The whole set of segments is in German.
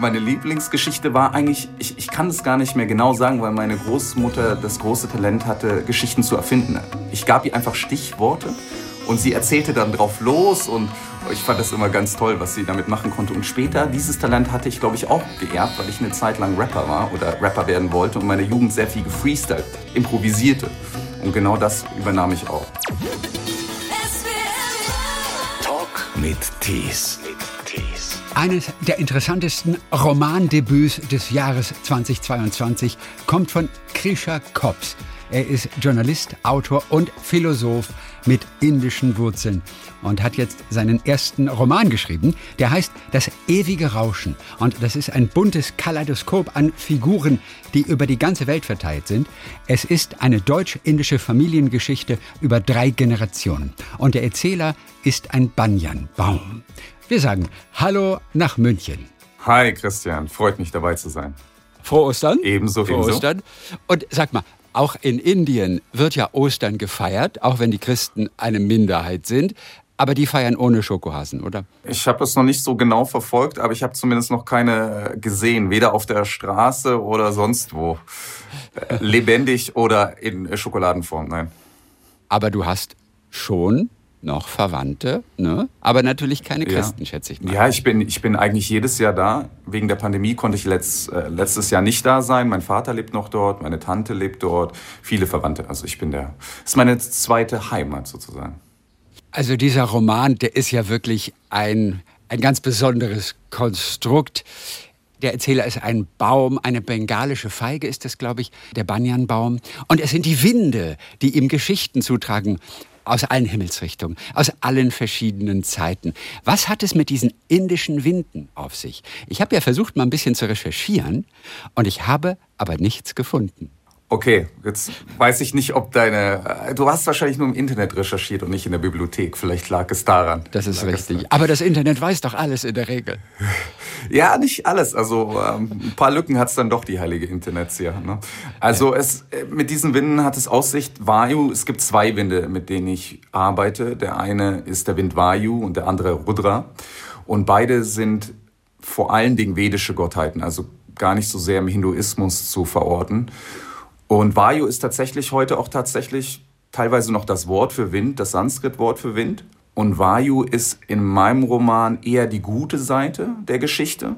meine Lieblingsgeschichte war eigentlich, ich, ich kann es gar nicht mehr genau sagen, weil meine Großmutter das große Talent hatte, Geschichten zu erfinden. Ich gab ihr einfach Stichworte und sie erzählte dann drauf los und ich fand das immer ganz toll, was sie damit machen konnte. Und später, dieses Talent hatte ich, glaube ich, auch geerbt, weil ich eine Zeit lang Rapper war oder Rapper werden wollte und meine Jugend sehr viel gefreestylt, improvisierte. Und genau das übernahm ich auch. Talk mit Tees. Eines der interessantesten Romandebüts des Jahres 2022 kommt von Krisha Kops. Er ist Journalist, Autor und Philosoph mit indischen Wurzeln und hat jetzt seinen ersten Roman geschrieben. Der heißt Das ewige Rauschen. Und das ist ein buntes Kaleidoskop an Figuren, die über die ganze Welt verteilt sind. Es ist eine deutsch-indische Familiengeschichte über drei Generationen. Und der Erzähler ist ein Banyanbaum. Wir sagen Hallo nach München. Hi Christian, freut mich dabei zu sein. Frohe Ostern. Ebenso, Frohe ebenso. Ostern. Und sag mal, auch in Indien wird ja Ostern gefeiert, auch wenn die Christen eine Minderheit sind. Aber die feiern ohne Schokohasen, oder? Ich habe es noch nicht so genau verfolgt, aber ich habe zumindest noch keine äh, gesehen, weder auf der Straße oder sonst wo. Äh, Lebendig oder in Schokoladenform, nein. Aber du hast schon noch Verwandte, ne? Aber natürlich keine Christen, ja. schätze ich mal. Ja, ich bin, ich bin eigentlich jedes Jahr da. Wegen der Pandemie konnte ich letzt, äh, letztes Jahr nicht da sein. Mein Vater lebt noch dort, meine Tante lebt dort, viele Verwandte. Also ich bin der, das ist meine zweite Heimat sozusagen. Also dieser Roman, der ist ja wirklich ein, ein ganz besonderes Konstrukt. Der Erzähler ist ein Baum, eine bengalische Feige ist das, glaube ich, der Banyanbaum. Und es sind die Winde, die ihm Geschichten zutragen aus allen Himmelsrichtungen, aus allen verschiedenen Zeiten. Was hat es mit diesen indischen Winden auf sich? Ich habe ja versucht, mal ein bisschen zu recherchieren und ich habe aber nichts gefunden. Okay, jetzt weiß ich nicht, ob deine. Du hast wahrscheinlich nur im Internet recherchiert und nicht in der Bibliothek. Vielleicht lag es daran. Das ist lag richtig. Aber das Internet weiß doch alles in der Regel. Ja, nicht alles. Also ähm, ein paar Lücken hat es dann doch die heilige Internetsia. Ne? Also es, äh, mit diesen Winden hat es Aussicht Vayu. Es gibt zwei Winde, mit denen ich arbeite. Der eine ist der Wind Vayu und der andere Rudra. Und beide sind vor allen Dingen vedische Gottheiten, also gar nicht so sehr im Hinduismus zu verorten. Und Vayu ist tatsächlich heute auch tatsächlich teilweise noch das Wort für Wind, das Sanskrit-Wort für Wind. Und Vayu ist in meinem Roman eher die gute Seite der Geschichte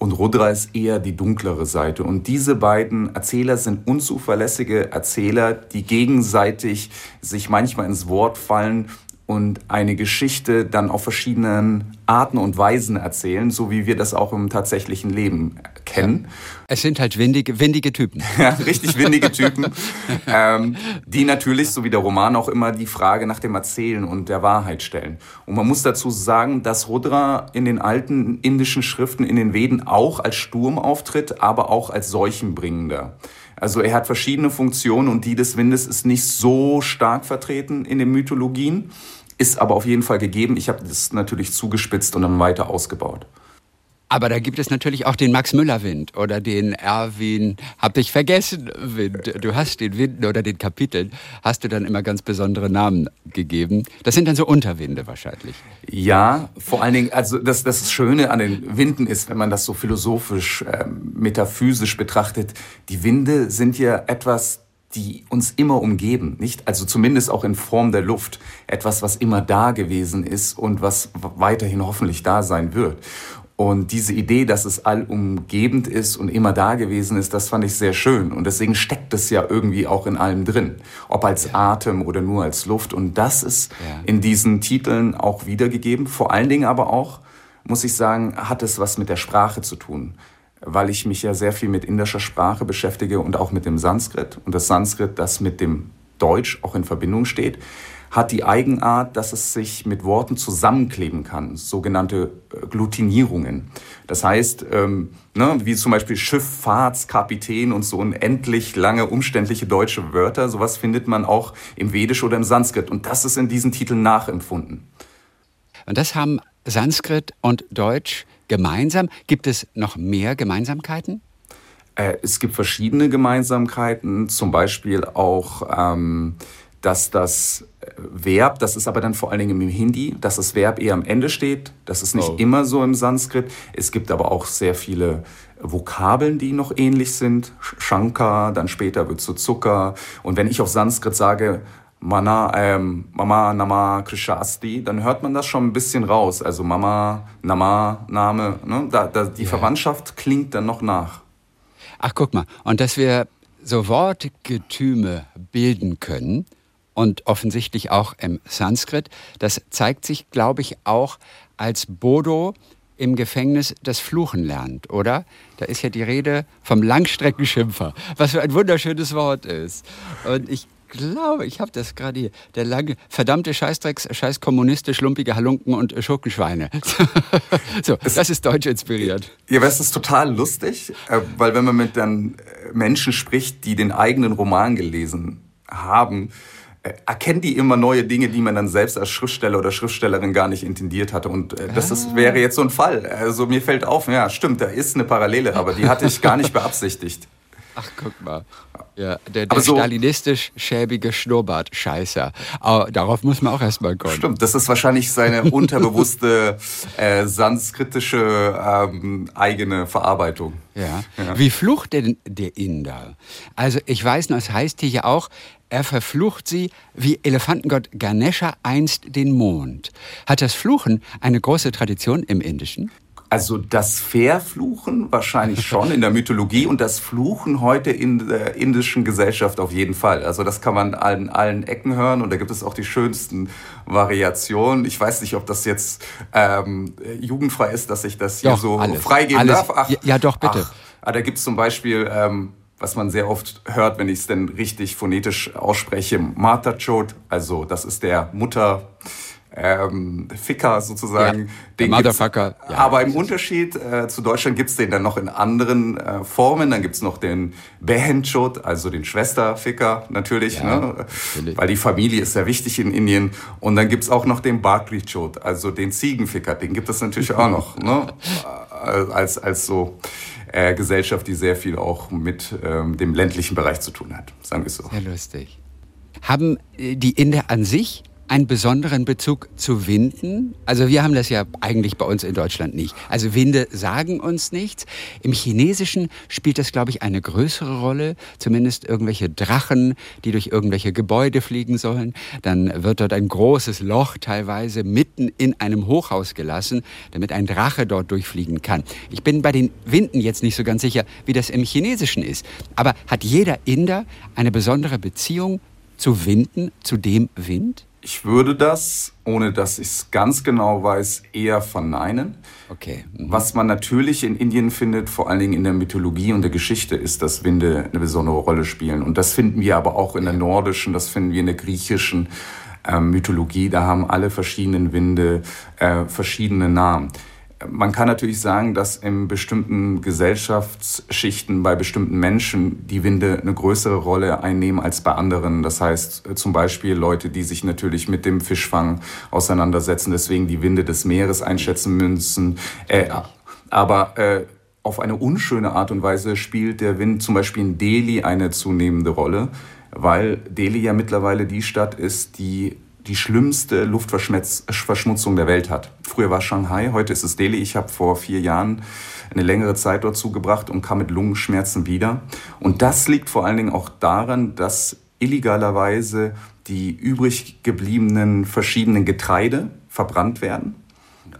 und Rudra ist eher die dunklere Seite. Und diese beiden Erzähler sind unzuverlässige Erzähler, die gegenseitig sich manchmal ins Wort fallen und eine Geschichte dann auf verschiedenen Arten und Weisen erzählen, so wie wir das auch im tatsächlichen Leben kennen. Es sind halt windige, windige Typen. Ja, richtig windige Typen, ähm, die natürlich, so wie der Roman auch immer, die Frage nach dem Erzählen und der Wahrheit stellen. Und man muss dazu sagen, dass Rudra in den alten indischen Schriften, in den Veden auch als Sturm auftritt, aber auch als Seuchenbringender. Also er hat verschiedene Funktionen und die des Windes ist nicht so stark vertreten in den Mythologien, ist aber auf jeden Fall gegeben. Ich habe das natürlich zugespitzt und dann weiter ausgebaut. Aber da gibt es natürlich auch den Max Müller Wind oder den Erwin, hab ich vergessen, Wind. Du hast den Winden oder den Kapiteln, hast du dann immer ganz besondere Namen gegeben. Das sind dann so Unterwinde wahrscheinlich. Ja, vor allen Dingen, also das, das Schöne an den Winden ist, wenn man das so philosophisch, äh, metaphysisch betrachtet, die Winde sind ja etwas, die uns immer umgeben, nicht? Also zumindest auch in Form der Luft. Etwas, was immer da gewesen ist und was weiterhin hoffentlich da sein wird. Und diese Idee, dass es allumgebend ist und immer da gewesen ist, das fand ich sehr schön. Und deswegen steckt es ja irgendwie auch in allem drin. Ob als ja. Atem oder nur als Luft. Und das ist ja. in diesen Titeln auch wiedergegeben. Vor allen Dingen aber auch, muss ich sagen, hat es was mit der Sprache zu tun. Weil ich mich ja sehr viel mit indischer Sprache beschäftige und auch mit dem Sanskrit. Und das Sanskrit, das mit dem Deutsch auch in Verbindung steht hat die Eigenart, dass es sich mit Worten zusammenkleben kann, sogenannte Glutinierungen. Das heißt, ähm, ne, wie zum Beispiel Schifffahrtskapitän und so unendlich lange umständliche deutsche Wörter, sowas findet man auch im Vedisch oder im Sanskrit. Und das ist in diesen Titeln nachempfunden. Und das haben Sanskrit und Deutsch gemeinsam. Gibt es noch mehr Gemeinsamkeiten? Äh, es gibt verschiedene Gemeinsamkeiten, zum Beispiel auch, ähm, dass das Verb, das ist aber dann vor allen Dingen im Hindi, dass das Verb eher am Ende steht. Das ist nicht Oh. immer so im Sanskrit. Es gibt aber auch sehr viele Vokabeln, die noch ähnlich sind. Sh- Shankar, dann später wird zu Zucker. Und wenn ich auf Sanskrit sage, Mana, ähm, Mama, Nama, Krishna Asti, dann hört man das schon ein bisschen raus. Also Mama, Nama, Name, ne? da, da, die Verwandtschaft klingt dann noch nach. Ach, guck mal. Und dass wir so Wortgetüme bilden können und offensichtlich auch im Sanskrit, das zeigt sich, glaube ich, auch als Bodo im Gefängnis das Fluchen lernt, oder? Da ist ja die Rede vom Langstreckenschimpfer, was für ein wunderschönes Wort ist. Und ich glaube, ich habe das gerade hier. Der lange, verdammte Scheißdrecks, scheiß Kommuniste, schlumpige Halunken und Schurkenschweine. so, das ist deutsch inspiriert. Ja, aber es ist total lustig, äh, weil wenn man mit dann Menschen spricht, die den eigenen Roman gelesen haben, erkennen die immer neue Dinge, die man dann selbst als Schriftsteller oder Schriftstellerin gar nicht intendiert hatte. Und äh, das ist, wäre jetzt so ein Fall. Also mir fällt auf, ja, stimmt, da ist eine Parallele, aber die hatte ich gar nicht beabsichtigt. Ach, guck mal. Ja, der, der so- stalinistisch schäbige Schnurrbart-Scheißer. Aber darauf muss man auch erstmal kommen. Stimmt, das ist wahrscheinlich seine unterbewusste äh, sanskritische ähm, eigene Verarbeitung. Ja. Wie flucht denn der Inder? Also ich weiß noch, es heißt hier ja auch, er verflucht sie wie Elefantengott Ganesha einst den Mond. Hat das Fluchen eine große Tradition im Indischen? Also das Verfluchen wahrscheinlich schon in der Mythologie und das Fluchen heute in der indischen Gesellschaft auf jeden Fall. Also das kann man an allen Ecken hören und da gibt es auch die schönsten Variationen. Ich weiß nicht, ob das jetzt ähm, jugendfrei ist, dass ich das hier Doch, so alles. freigeben Alles. darf. Ja, ja, doch, bitte. Ach, ah, da gibt es zum Beispiel, ähm, was man sehr oft hört, wenn ich es denn richtig phonetisch ausspreche, Matachot. Also das ist der Mutter... Ähm, Ficker sozusagen. Ja, Motherfucker, ja. aber im Unterschied äh, zu Deutschland gibt's den dann noch in anderen äh, Formen. Dann gibt's noch den Behenchot, also den Schwesterficker natürlich, Ja, ne? natürlich. weil die Familie ist sehr wichtig in Indien. Und dann gibt's auch noch den Bakrichot, also den Ziegenficker. Den gibt es natürlich auch noch, ne? Äh, als, als so äh, Gesellschaft, die sehr viel auch mit ähm, dem ländlichen Bereich zu tun hat, sagen wir es so. Sehr lustig. Haben äh, die Inder an sich einen besonderen Bezug zu Winden? Also wir haben das ja eigentlich bei uns in Deutschland nicht. Also Winde sagen uns nichts. Im Chinesischen spielt das, glaube ich, eine größere Rolle. Zumindest irgendwelche Drachen, die durch irgendwelche Gebäude fliegen sollen. Dann wird dort ein großes Loch teilweise mitten in einem Hochhaus gelassen, damit ein Drache dort durchfliegen kann. Ich bin bei den Winden jetzt nicht so ganz sicher, wie das im Chinesischen ist. Aber hat jeder Inder eine besondere Beziehung zu Winden, zu dem Wind? Ich würde das, ohne dass ich es ganz genau weiß, eher verneinen. Okay. mhm. Was man natürlich in Indien findet, vor allen Dingen in der Mythologie und der Geschichte, ist, dass Winde eine besondere Rolle spielen. Und das finden wir aber auch in der nordischen, das finden wir in der griechischen ähm, Mythologie. Da haben alle verschiedenen Winde äh, verschiedene Namen. Man kann natürlich sagen, dass in bestimmten Gesellschaftsschichten bei bestimmten Menschen die Winde eine größere Rolle einnehmen als bei anderen. Das heißt äh, zum Beispiel Leute, die sich natürlich mit dem Fischfang auseinandersetzen, deswegen die Winde des Meeres einschätzen müssen. Äh, aber äh, auf eine unschöne Art und Weise spielt der Wind zum Beispiel in Delhi eine zunehmende Rolle, weil Delhi ja mittlerweile die Stadt ist, die die schlimmste Luftverschmutzung der Welt hat. Früher war Shanghai, heute ist es Delhi. Ich habe vor vier Jahren eine längere Zeit dort zugebracht und kam mit Lungenschmerzen wieder. Und das liegt vor allen Dingen auch daran, dass illegalerweise die übrig gebliebenen verschiedenen Getreide verbrannt werden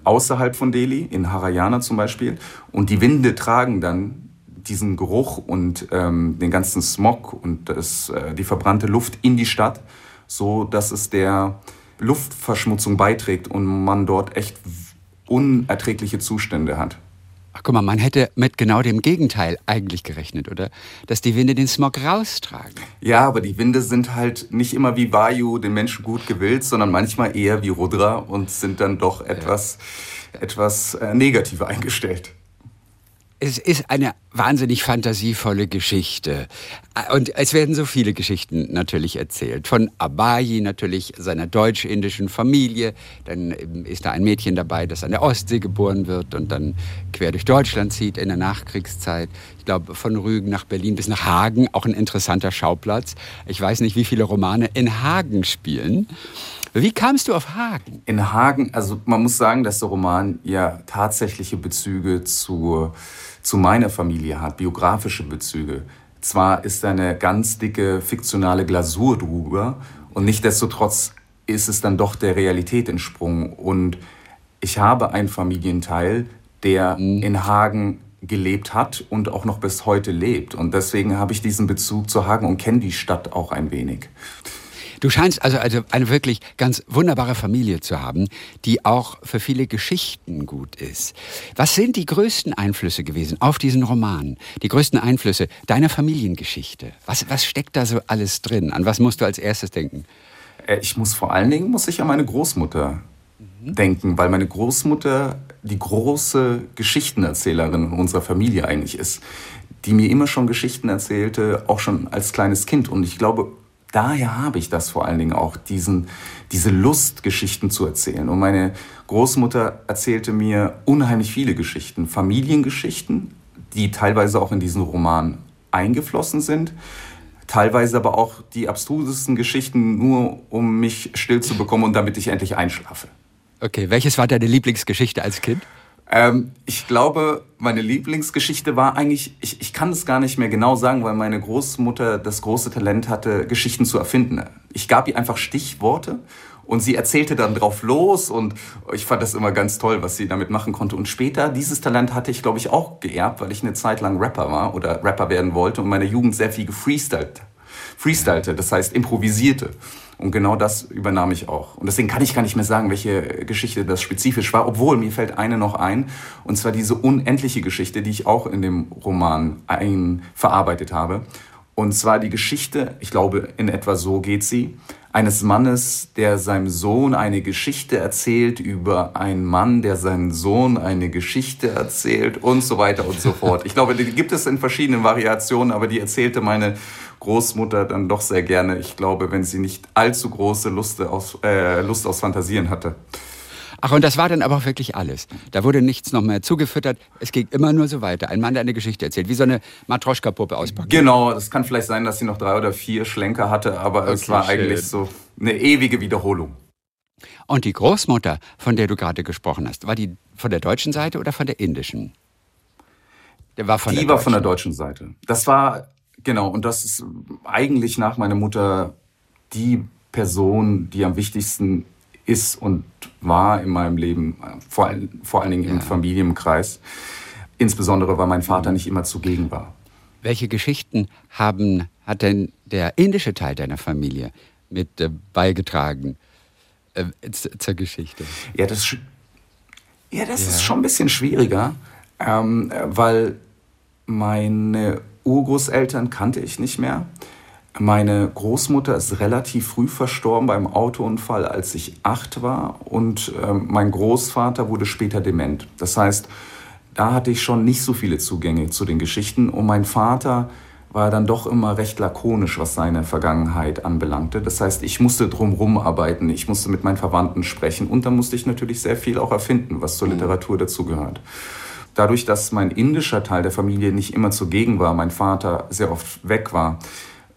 außerhalb von Delhi, in Haryana zum Beispiel. Und die Winde tragen dann diesen Geruch und ähm, den ganzen Smog und das, äh, die verbrannte Luft in die Stadt, so dass es der Luftverschmutzung beiträgt und man dort echt unerträgliche Zustände hat. Ach, guck mal, man hätte mit genau dem Gegenteil eigentlich gerechnet, oder? Dass die Winde den Smog raustragen. Ja, aber die Winde sind halt nicht immer wie Vayu den Menschen gut gewillt, sondern manchmal eher wie Rudra und sind dann doch etwas, etwas äh, negativer eingestellt. Es ist eine wahnsinnig fantasievolle Geschichte. Und es werden so viele Geschichten natürlich erzählt. Von Abayi natürlich, seiner deutsch-indischen Familie. Dann ist da ein Mädchen dabei, das an der Ostsee geboren wird und dann quer durch Deutschland zieht in der Nachkriegszeit. Ich glaube, von Rügen nach Berlin bis nach Hagen, auch ein interessanter Schauplatz. Ich weiß nicht, wie viele Romane in Hagen spielen. Wie kamst du auf Hagen? In Hagen, also man muss sagen, dass der Roman ja tatsächliche Bezüge zu, zu meiner Familie hat, biografische Bezüge. Zwar ist da eine ganz dicke fiktionale Glasur drüber und nichtdestotrotz ist es dann doch der Realität entsprungen. Und ich habe einen Familienteil, der mhm. in Hagen gelebt hat und auch noch bis heute lebt. Und deswegen habe ich diesen Bezug zu Hagen und kenne die Stadt auch ein wenig. Du scheinst also, also eine wirklich ganz wunderbare Familie zu haben, die auch für viele Geschichten gut ist. Was sind die größten Einflüsse gewesen auf diesen Roman? Die größten Einflüsse deiner Familiengeschichte? Was, was steckt da so alles drin? An was musst du als erstes denken? Äh, ich muss vor allen Dingen muss ich an meine Großmutter mhm. denken, weil meine Großmutter die große Geschichtenerzählerin unserer Familie eigentlich ist, die mir immer schon Geschichten erzählte, auch schon als kleines Kind. Und ich glaube, daher habe ich das vor allen Dingen auch, diesen, diese Lust, Geschichten zu erzählen. Und meine Großmutter erzählte mir unheimlich viele Geschichten, Familiengeschichten, die teilweise auch in diesen Roman eingeflossen sind, teilweise aber auch die abstrusesten Geschichten nur, um mich still zu bekommen und damit ich endlich einschlafe. Okay, welches war deine Lieblingsgeschichte als Kind? Ähm, ich glaube, meine Lieblingsgeschichte war eigentlich, ich, ich kann es gar nicht mehr genau sagen, weil meine Großmutter das große Talent hatte, Geschichten zu erfinden. Ich gab ihr einfach Stichworte und sie erzählte dann drauf los und ich fand das immer ganz toll, was sie damit machen konnte. Und später, dieses Talent hatte ich, glaube ich, auch geerbt, weil ich eine Zeit lang Rapper war oder Rapper werden wollte und in meiner Jugend sehr viel gefreestylt, freestylte, das heißt improvisierte. Und genau das übernahm ich auch. Und deswegen kann ich gar nicht mehr sagen, welche Geschichte das spezifisch war, obwohl mir fällt eine noch ein, und zwar diese unendliche Geschichte, die ich auch in dem Roman ein verarbeitet habe. Und zwar die Geschichte, ich glaube, in etwa so geht sie, eines Mannes, der seinem Sohn eine Geschichte erzählt über einen Mann, der seinem Sohn eine Geschichte erzählt und so weiter und so fort. Ich glaube, die gibt es in verschiedenen Variationen, aber die erzählte meine Großmutter dann doch sehr gerne. Ich glaube, wenn sie nicht allzu große Lust aus, äh, Lust aus Fantasieren hatte. Ach, und das war dann aber auch wirklich alles. Da wurde nichts noch mehr zugefüttert. Es ging immer nur so weiter. Ein Mann, der eine Geschichte erzählt, wie so eine Matroschka-Puppe auspacken. Genau, das kann vielleicht sein, dass sie noch drei oder vier Schlenker hatte, aber okay, es war schön. eigentlich so eine ewige Wiederholung. Und die Großmutter, von der du gerade gesprochen hast, war die von der deutschen Seite oder von der indischen? Der war von die der war von der deutschen Seite. Das war Genau, und das ist eigentlich nach meiner Mutter die Person, die am wichtigsten ist und war in meinem Leben, vor, vor allen Dingen im ja. Familienkreis. Insbesondere, weil mein Vater nicht immer zugegen war. Welche Geschichten haben, hat denn der indische Teil deiner Familie mit äh, beigetragen äh, zur Geschichte? Ja, das, ja, das ja. ist schon ein bisschen schwieriger, ähm, weil meine Urgroßeltern kannte ich nicht mehr. Meine Großmutter ist relativ früh verstorben beim Autounfall, als ich acht war. Und äh, mein Großvater wurde später dement. Das heißt, da hatte ich schon nicht so viele Zugänge zu den Geschichten. Und mein Vater war dann doch immer recht lakonisch, was seine Vergangenheit anbelangte. Das heißt, ich musste drumherum arbeiten, ich musste mit meinen Verwandten sprechen und dann musste ich natürlich sehr viel auch erfinden, was zur mhm. Literatur dazugehört. Dadurch, dass mein indischer Teil der Familie nicht immer zugegen war, mein Vater sehr oft weg war,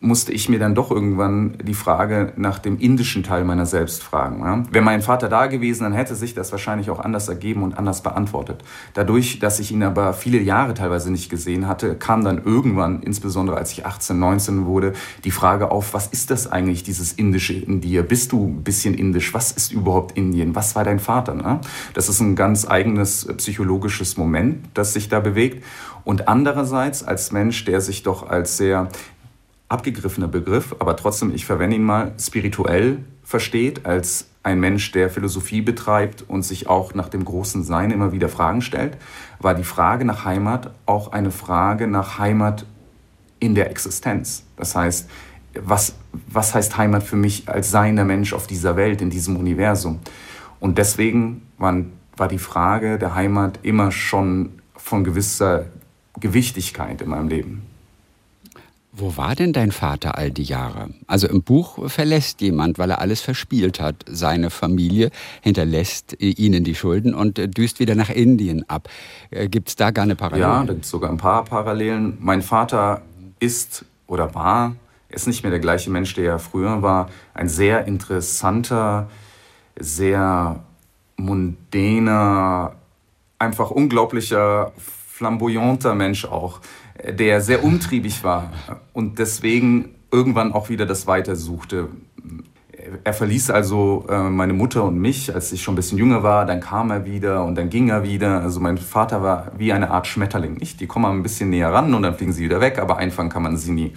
musste ich mir dann doch irgendwann die Frage nach dem indischen Teil meiner selbst fragen. Ja? Wäre mein Vater da gewesen, dann hätte sich das wahrscheinlich auch anders ergeben und anders beantwortet. Dadurch, dass ich ihn aber viele Jahre teilweise nicht gesehen hatte, kam dann irgendwann, insbesondere als ich 18, 19 wurde, die Frage auf, was ist das eigentlich, dieses Indische in dir? Bist du ein bisschen indisch? Was ist überhaupt Indien? Was war dein Vater? Ne? Das ist ein ganz eigenes psychologisches Moment, das sich da bewegt. Und andererseits als Mensch, der sich doch als sehr abgegriffener Begriff, aber trotzdem, ich verwende ihn mal, spirituell versteht, als ein Mensch, der Philosophie betreibt und sich auch nach dem großen Sein immer wieder Fragen stellt, war die Frage nach Heimat auch eine Frage nach Heimat in der Existenz. Das heißt, was, was heißt Heimat für mich als seiender Mensch auf dieser Welt, in diesem Universum? Und deswegen waren, war die Frage der Heimat immer schon von gewisser Gewichtigkeit in meinem Leben. Wo war denn dein Vater all die Jahre? Also im Buch verlässt jemand, weil er alles verspielt hat, seine Familie, hinterlässt ihnen die Schulden und düst wieder nach Indien ab. Äh, gibt es da gar eine Parallele? Ja, da gibt es sogar ein paar Parallelen. Mein Vater ist oder war, ist nicht mehr der gleiche Mensch, der er früher war. Ein sehr interessanter, sehr mundäner, einfach unglaublicher, flamboyanter Mensch auch der sehr umtriebig war und deswegen irgendwann auch wieder das Weiter suchte. Er verließ also äh, meine Mutter und mich, als ich schon ein bisschen jünger war. Dann kam er wieder und dann ging er wieder. Also mein Vater war wie eine Art Schmetterling. Nicht? Die kommen ein bisschen näher ran und dann fliegen sie wieder weg, aber einfangen kann man sie nie.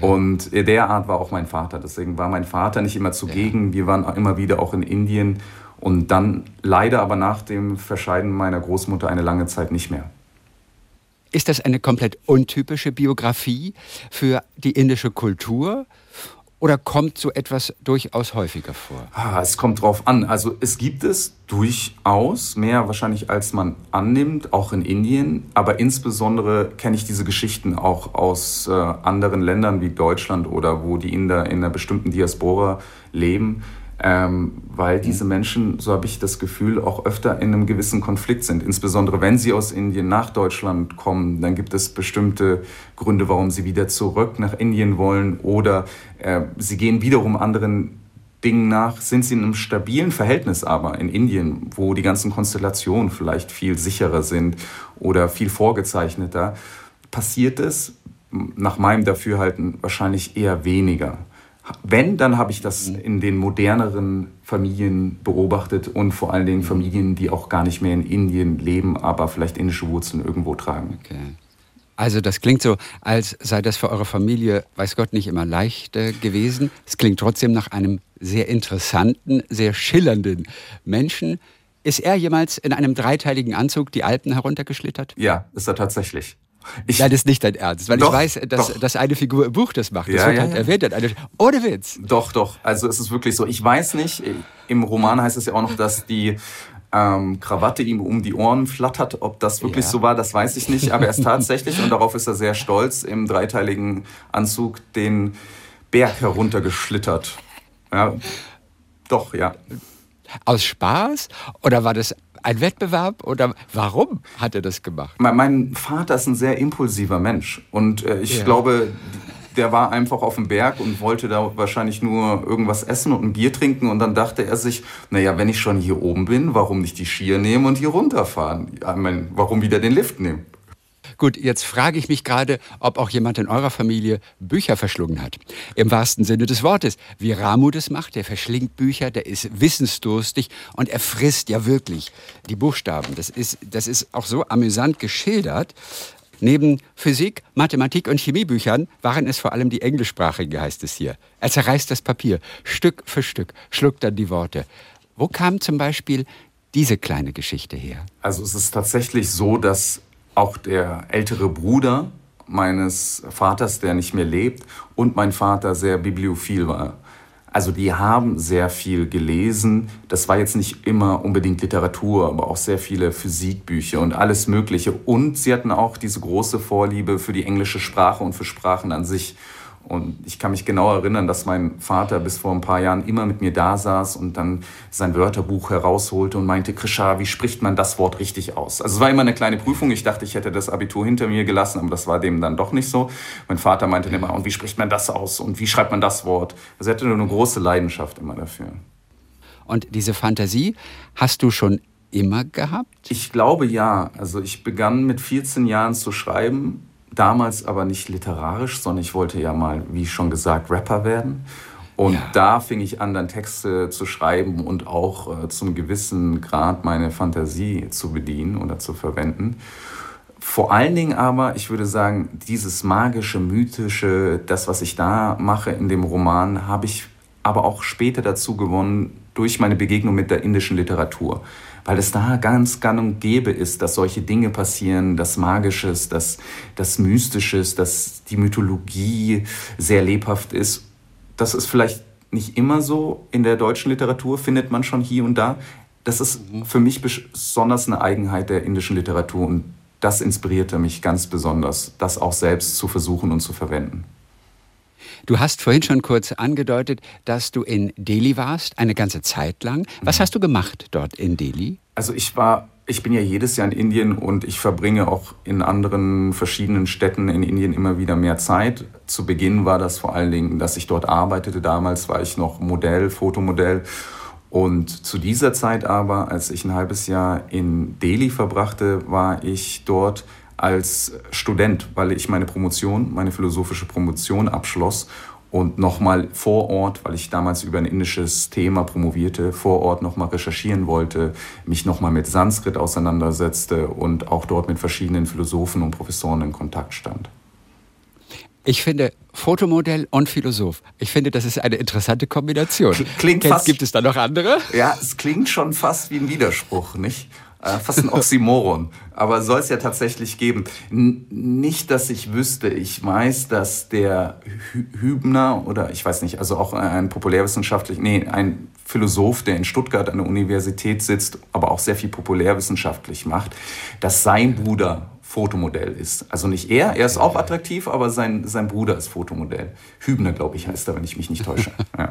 Und derart war auch mein Vater. Deswegen war mein Vater nicht immer zugegen. Wir waren immer wieder auch in Indien und dann leider aber nach dem Verscheiden meiner Großmutter eine lange Zeit nicht mehr. Ist das eine komplett untypische Biografie für die indische Kultur? Oder kommt so etwas durchaus häufiger vor? Ah, es kommt drauf an. Also es gibt es durchaus, mehr wahrscheinlich als man annimmt, auch in Indien. Aber insbesondere kenne ich diese Geschichten auch aus äh, anderen Ländern wie Deutschland oder wo die Inder in einer bestimmten Diaspora leben ähm, weil diese Menschen, so habe ich das Gefühl, auch öfter in einem gewissen Konflikt sind. Insbesondere wenn sie aus Indien nach Deutschland kommen, dann gibt es bestimmte Gründe, warum sie wieder zurück nach Indien wollen oder äh, sie gehen wiederum anderen Dingen nach, sind sie in einem stabilen Verhältnis aber in Indien, wo die ganzen Konstellationen vielleicht viel sicherer sind oder viel vorgezeichneter, passiert es nach meinem Dafürhalten wahrscheinlich eher weniger. Wenn, dann habe ich das mhm. in den moderneren Familien beobachtet und vor allen Dingen Familien, die auch gar nicht mehr in Indien leben, aber vielleicht indische Wurzeln irgendwo tragen. Okay. Also das klingt so, als sei das für eure Familie, weiß Gott, nicht immer leicht äh, gewesen. Es klingt trotzdem nach einem sehr interessanten, sehr schillernden Menschen. Ist er jemals in einem dreiteiligen Anzug die Alpen heruntergeschlittert? Ja, ist er tatsächlich. Ich, Nein, das ist nicht dein Ernst, weil doch, ich weiß, dass, dass eine Figur im Buch das macht. Das ja, wird ja, halt ja. erwähnt. Eine, ohne Witz. Doch, doch. Also es ist wirklich so. Ich weiß nicht, im Roman heißt es ja auch noch, dass die ähm, Krawatte ihm um die Ohren flattert. Ob das wirklich ja. so war, das weiß ich nicht. Aber er ist tatsächlich, und darauf ist er sehr stolz, im dreiteiligen Anzug den Berg heruntergeschlittert. Ja, doch, ja. Aus Spaß? Oder war das ein Wettbewerb oder warum hat er das gemacht? Mein Vater ist ein sehr impulsiver Mensch und äh, ich ja. glaube, der war einfach auf dem Berg und wollte da wahrscheinlich nur irgendwas essen und ein Bier trinken und dann dachte er sich, naja, wenn ich schon hier oben bin, warum nicht die Skier nehmen und hier runterfahren? Ich meine, warum wieder den Lift nehmen? Gut, jetzt frage ich mich gerade, ob auch jemand in eurer Familie Bücher verschlungen hat. Im wahrsten Sinne des Wortes. Wie Ramu das macht, der verschlingt Bücher, der ist wissensdurstig und er frisst ja wirklich die Buchstaben. Das ist, das ist auch so amüsant geschildert. Neben Physik, Mathematik und Chemiebüchern waren es vor allem die englischsprachigen, heißt es hier. Er zerreißt das Papier, Stück für Stück, schluckt dann die Worte. Wo kam zum Beispiel diese kleine Geschichte her? Also es ist tatsächlich so, dass auch der ältere Bruder meines Vaters, der nicht mehr lebt, und mein Vater sehr bibliophil war. Also die haben sehr viel gelesen. Das war jetzt nicht immer unbedingt Literatur, aber auch sehr viele Physikbücher und alles Mögliche. Und sie hatten auch diese große Vorliebe für die englische Sprache und für Sprachen an sich. Und ich kann mich genau erinnern, dass mein Vater bis vor ein paar Jahren immer mit mir da saß und dann sein Wörterbuch herausholte und meinte, Krisha, wie spricht man das Wort richtig aus? Also es war immer eine kleine Prüfung. Ich dachte, ich hätte das Abitur hinter mir gelassen, aber das war dem dann doch nicht so. Mein Vater meinte immer, und wie spricht man das aus? Und wie schreibt man das Wort? Also er hatte nur eine große Leidenschaft immer dafür. Und diese Fantasie hast du schon immer gehabt? Ich glaube ja. Also ich begann mit 14 Jahren zu schreiben damals aber nicht literarisch, sondern ich wollte ja mal, wie schon gesagt, Rapper werden. Und ja. da fing ich an, dann Texte zu schreiben und auch äh, zum gewissen Grad meine Fantasie zu bedienen oder zu verwenden. Vor allen Dingen aber, ich würde sagen, dieses magische, mythische, das, was ich da mache in dem Roman, habe ich aber auch später dazu gewonnen durch meine Begegnung mit der indischen Literatur weil es da ganz gang und gäbe ist, dass solche Dinge passieren, das Magisches, das, das Mystisches, dass die Mythologie sehr lebhaft ist. Das ist vielleicht nicht immer so. In der deutschen Literatur findet man schon hier und da. Das ist mhm. für mich besonders eine Eigenheit der indischen Literatur und das inspirierte mich ganz besonders, das auch selbst zu versuchen und zu verwenden. Du hast vorhin schon kurz angedeutet, dass du in Delhi warst, eine ganze Zeit lang. Was mhm. hast du gemacht dort in Delhi? Also ich war, ich bin ja jedes Jahr in Indien und ich verbringe auch in anderen verschiedenen Städten in Indien immer wieder mehr Zeit. Zu Beginn war das vor allen Dingen, dass ich dort arbeitete. Damals war ich noch Modell, Fotomodell. Und zu dieser Zeit aber, als ich ein halbes Jahr in Delhi verbrachte, war ich dort als Student, weil ich meine Promotion, meine philosophische Promotion abschloss und nochmal vor Ort, weil ich damals über ein indisches Thema promovierte, vor Ort nochmal recherchieren wollte, mich nochmal mit Sanskrit auseinandersetzte und auch dort mit verschiedenen Philosophen und Professoren in Kontakt stand. Ich finde Fotomodell und Philosoph. Ich finde, das ist eine interessante Kombination. Klingt Kennst, fast, gibt es da noch andere? Ja, es klingt schon fast wie ein Widerspruch, nicht? Äh, fast ein Oxymoron. Aber soll es ja tatsächlich geben. N nicht, dass ich wüsste. Ich weiß, dass der Hü Hübner oder ich weiß nicht, also auch ein populärwissenschaftlich, nee, ein Philosoph, der in Stuttgart an der Universität sitzt, aber auch sehr viel populärwissenschaftlich macht, dass sein Bruder Fotomodell ist. Also nicht er, er ist auch attraktiv, aber sein, sein Bruder ist Fotomodell. Hübner, glaube ich, heißt er, wenn ich mich nicht täusche. Ja.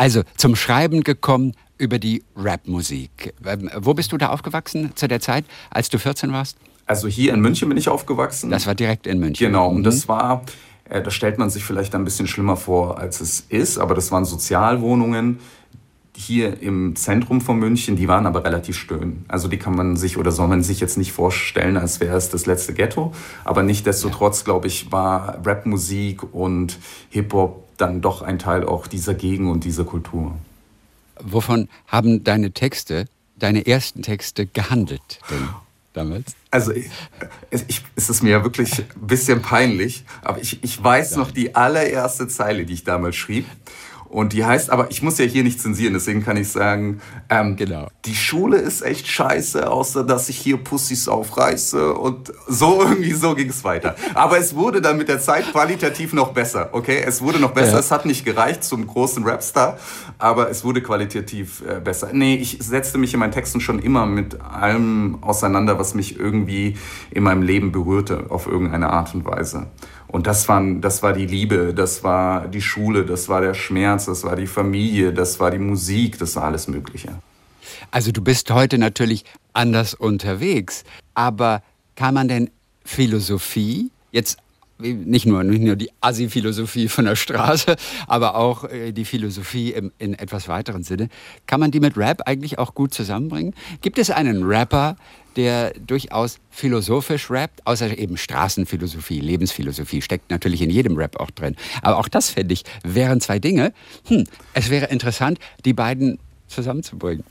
Also zum Schreiben gekommen über die Rapmusik. Ähm, wo bist du da aufgewachsen zu der Zeit, als du 14 warst? Also hier in München bin ich aufgewachsen. Das war direkt in München. Genau, und das mhm. war, äh, das stellt man sich vielleicht ein bisschen schlimmer vor, als es ist, aber das waren Sozialwohnungen hier im Zentrum von München, die waren aber relativ schön. Also die kann man sich oder soll man sich jetzt nicht vorstellen, als wäre es das letzte Ghetto. Aber nichtdestotrotz, glaube ich, war Rapmusik und Hip-Hop dann doch ein Teil auch dieser Gegend und dieser Kultur. Wovon haben deine Texte, deine ersten Texte gehandelt denn damals? Also ich, ich, es ist mir ja wirklich ein bisschen peinlich, aber ich, ich weiß noch die allererste Zeile, die ich damals schrieb. Und die heißt, aber ich muss ja hier nicht zensieren, deswegen kann ich sagen, ähm, genau. die Schule ist echt scheiße, außer dass ich hier Pussys aufreiße und so irgendwie so ging es weiter. Aber es wurde dann mit der Zeit qualitativ noch besser, okay? Es wurde noch besser, ja. es hat nicht gereicht zum großen Rapstar, aber es wurde qualitativ äh, besser. Nee, ich setzte mich in meinen Texten schon immer mit allem auseinander, was mich irgendwie in meinem Leben berührte, auf irgendeine Art und Weise. Und das, waren, das war die Liebe, das war die Schule, das war der Schmerz, das war die Familie, das war die Musik, das war alles Mögliche. Also du bist heute natürlich anders unterwegs, aber kann man denn Philosophie jetzt nicht nur, nicht nur die Assi-Philosophie von der Straße, aber auch äh, die Philosophie im, in etwas weiteren Sinne. Kann man die mit Rap eigentlich auch gut zusammenbringen? Gibt es einen Rapper, der durchaus philosophisch rappt, außer eben Straßenphilosophie, Lebensphilosophie, steckt natürlich in jedem Rap auch drin. Aber auch das, finde ich, wären zwei Dinge. Hm, es wäre interessant, die beiden zusammenzubringen.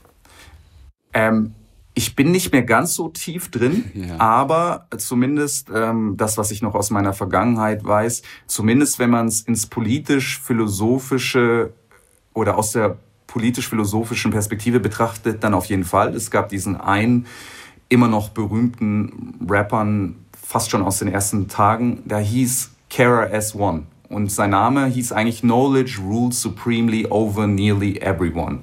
Ähm, ich bin nicht mehr ganz so tief drin, ja. aber zumindest ähm, das, was ich noch aus meiner Vergangenheit weiß, zumindest wenn man es ins politisch-philosophische oder aus der politisch-philosophischen Perspektive betrachtet, dann auf jeden Fall. Es gab diesen einen immer noch berühmten Rappern, fast schon aus den ersten Tagen, der hieß Kara S1. Und sein Name hieß eigentlich Knowledge Rules Supremely Over Nearly Everyone.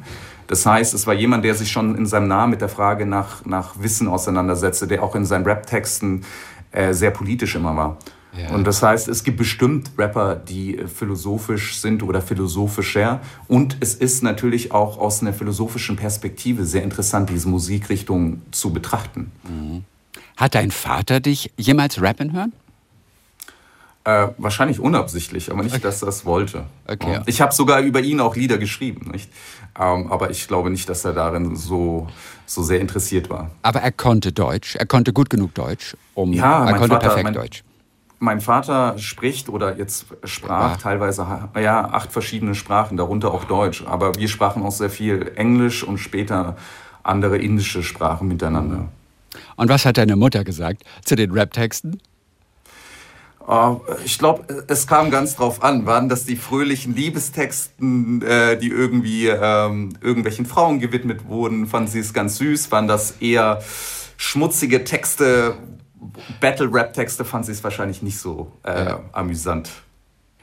Das heißt, es war jemand, der sich schon in seinem Namen mit der Frage nach, nach Wissen auseinandersetzte, der auch in seinen Rap-Texten äh, sehr politisch immer war. Ja. Und das heißt, es gibt bestimmt Rapper, die äh, philosophisch sind oder philosophischer. Und es ist natürlich auch aus einer philosophischen Perspektive sehr interessant, diese Musikrichtung zu betrachten. Mhm. Hat dein Vater dich jemals rappen hören? Äh, wahrscheinlich unabsichtlich, aber nicht, okay. dass er das wollte. Okay. Ich habe sogar über ihn auch Lieder geschrieben, nicht? Ähm, aber ich glaube nicht, dass er darin so, so sehr interessiert war. Aber er konnte Deutsch, er konnte gut genug Deutsch, um ja, er konnte Vater, perfekt mein, Deutsch. Mein Vater spricht oder jetzt sprach ja. teilweise ja, acht verschiedene Sprachen, darunter auch Deutsch. Aber wir sprachen auch sehr viel Englisch und später andere indische Sprachen miteinander. Und was hat deine Mutter gesagt zu den Rap-Texten? Oh, ich glaube, es kam ganz drauf an. Waren das die fröhlichen Liebestexten, äh, die irgendwie ähm, irgendwelchen Frauen gewidmet wurden? Fanden sie es ganz süß? Waren das eher schmutzige Texte, Battle-Rap-Texte? Fanden sie es wahrscheinlich nicht so äh, ja. amüsant.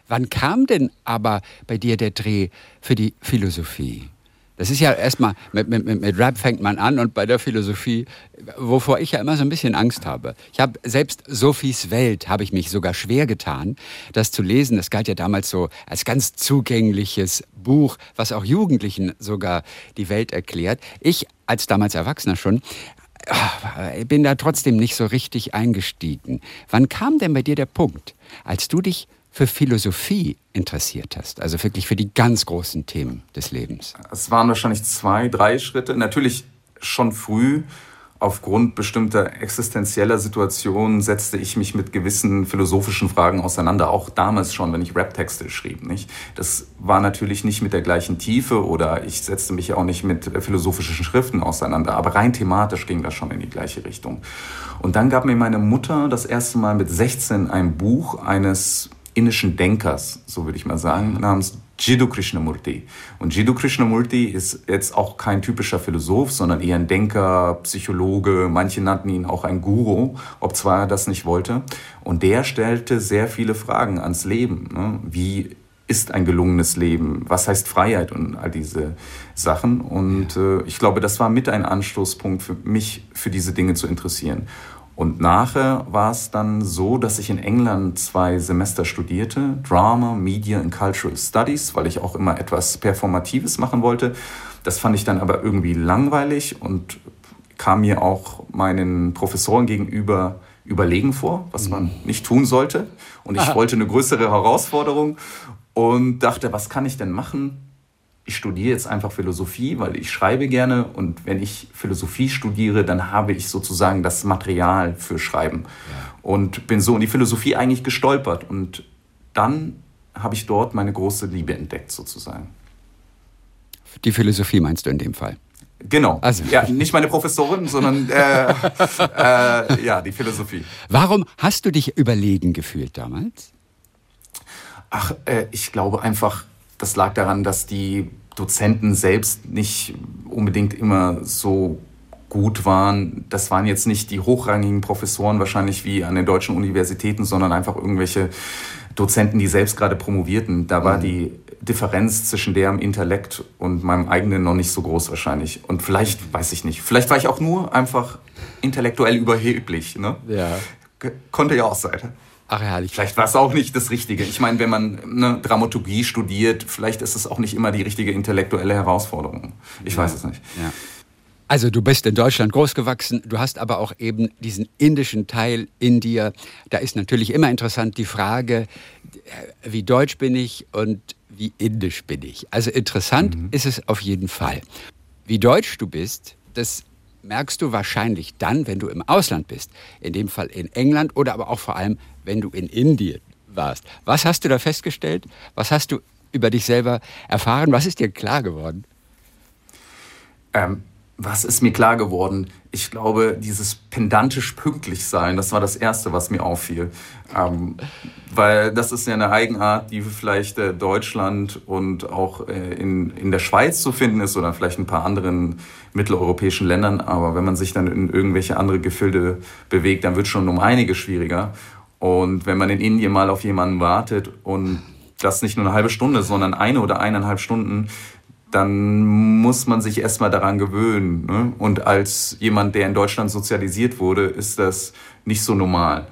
Wann kam denn aber bei dir der Dreh für die Philosophie? Das ist ja erstmal, mit, mit, mit Rap fängt man an und bei der Philosophie, wovor ich ja immer so ein bisschen Angst habe. Ich habe selbst Sophies Welt, habe ich mich sogar schwer getan, das zu lesen. Das galt ja damals so als ganz zugängliches Buch, was auch Jugendlichen sogar die Welt erklärt. Ich als damals Erwachsener schon ah, bin da trotzdem nicht so richtig eingestiegen. Wann kam denn bei dir der Punkt, als du dich für Philosophie interessiert hast, also wirklich für die ganz großen Themen des Lebens? Es waren wahrscheinlich zwei, drei Schritte. Natürlich schon früh. Aufgrund bestimmter existenzieller Situationen setzte ich mich mit gewissen philosophischen Fragen auseinander, auch damals schon, wenn ich Rap-Texte schrieb. Nicht? Das war natürlich nicht mit der gleichen Tiefe oder ich setzte mich auch nicht mit philosophischen Schriften auseinander, aber rein thematisch ging das schon in die gleiche Richtung. Und dann gab mir meine Mutter das erste Mal mit 16 ein Buch eines indischen Denkers, so würde ich mal sagen, namens Jiddu Krishnamurti. Und Jiddu Krishnamurti ist jetzt auch kein typischer Philosoph, sondern eher ein Denker, Psychologe, manche nannten ihn auch ein Guru, ob zwar er das nicht wollte. Und der stellte sehr viele Fragen ans Leben. Ne? Wie ist ein gelungenes Leben? Was heißt Freiheit und all diese Sachen? Und äh, ich glaube, das war mit ein Anstoßpunkt für mich, für diese Dinge zu interessieren. Und nachher war es dann so, dass ich in England zwei Semester studierte, Drama, Media and Cultural Studies, weil ich auch immer etwas Performatives machen wollte. Das fand ich dann aber irgendwie langweilig und kam mir auch meinen Professoren gegenüber überlegen vor, was man nicht tun sollte. Und ich Aha. wollte eine größere Herausforderung und dachte, was kann ich denn machen? Ich studiere jetzt einfach Philosophie, weil ich schreibe gerne und wenn ich Philosophie studiere, dann habe ich sozusagen das Material für Schreiben ja. und bin so in die Philosophie eigentlich gestolpert und dann habe ich dort meine große Liebe entdeckt sozusagen. Die Philosophie meinst du in dem Fall? Genau. Also. Ja, nicht meine Professorin, sondern äh, äh, ja, die Philosophie. Warum hast du dich überlegen gefühlt damals? Ach, äh, ich glaube einfach, das lag daran, dass die Dozenten selbst nicht unbedingt immer so gut waren. Das waren jetzt nicht die hochrangigen Professoren wahrscheinlich wie an den deutschen Universitäten, sondern einfach irgendwelche Dozenten, die selbst gerade promovierten. Da war mhm. die Differenz zwischen deren Intellekt und meinem eigenen noch nicht so groß wahrscheinlich. Und vielleicht, weiß ich nicht, vielleicht war ich auch nur einfach intellektuell überheblich. Ne? Ja. Konnte ja auch sein. Ach herrlich. Vielleicht war es auch nicht das Richtige. Ich meine, wenn man eine Dramaturgie studiert, vielleicht ist es auch nicht immer die richtige intellektuelle Herausforderung. Ich ja. weiß es nicht. Ja. Also du bist in Deutschland groß gewachsen, du hast aber auch eben diesen indischen Teil in dir. Da ist natürlich immer interessant die Frage, wie deutsch bin ich und wie indisch bin ich. Also interessant mhm. ist es auf jeden Fall. Wie deutsch du bist, das merkst du wahrscheinlich dann, wenn du im Ausland bist. In dem Fall in England oder aber auch vor allem, wenn du in Indien warst. Was hast du da festgestellt? Was hast du über dich selber erfahren? Was ist dir klar geworden? Ähm, was ist mir klar geworden? Ich glaube, dieses pedantisch pünktlich sein, das war das Erste, was mir auffiel. Ähm, weil das ist ja eine Eigenart, die vielleicht äh, Deutschland und auch äh, in, in der Schweiz zu finden ist oder vielleicht ein paar anderen mitteleuropäischen Ländern. Aber wenn man sich dann in irgendwelche andere Gefilde bewegt, dann wird schon um einige schwieriger. Und wenn man in Indien mal auf jemanden wartet und das nicht nur eine halbe Stunde, sondern eine oder eineinhalb Stunden, dann muss man sich erstmal daran gewöhnen. Ne? Und als jemand, der in Deutschland sozialisiert wurde, ist das nicht so normal.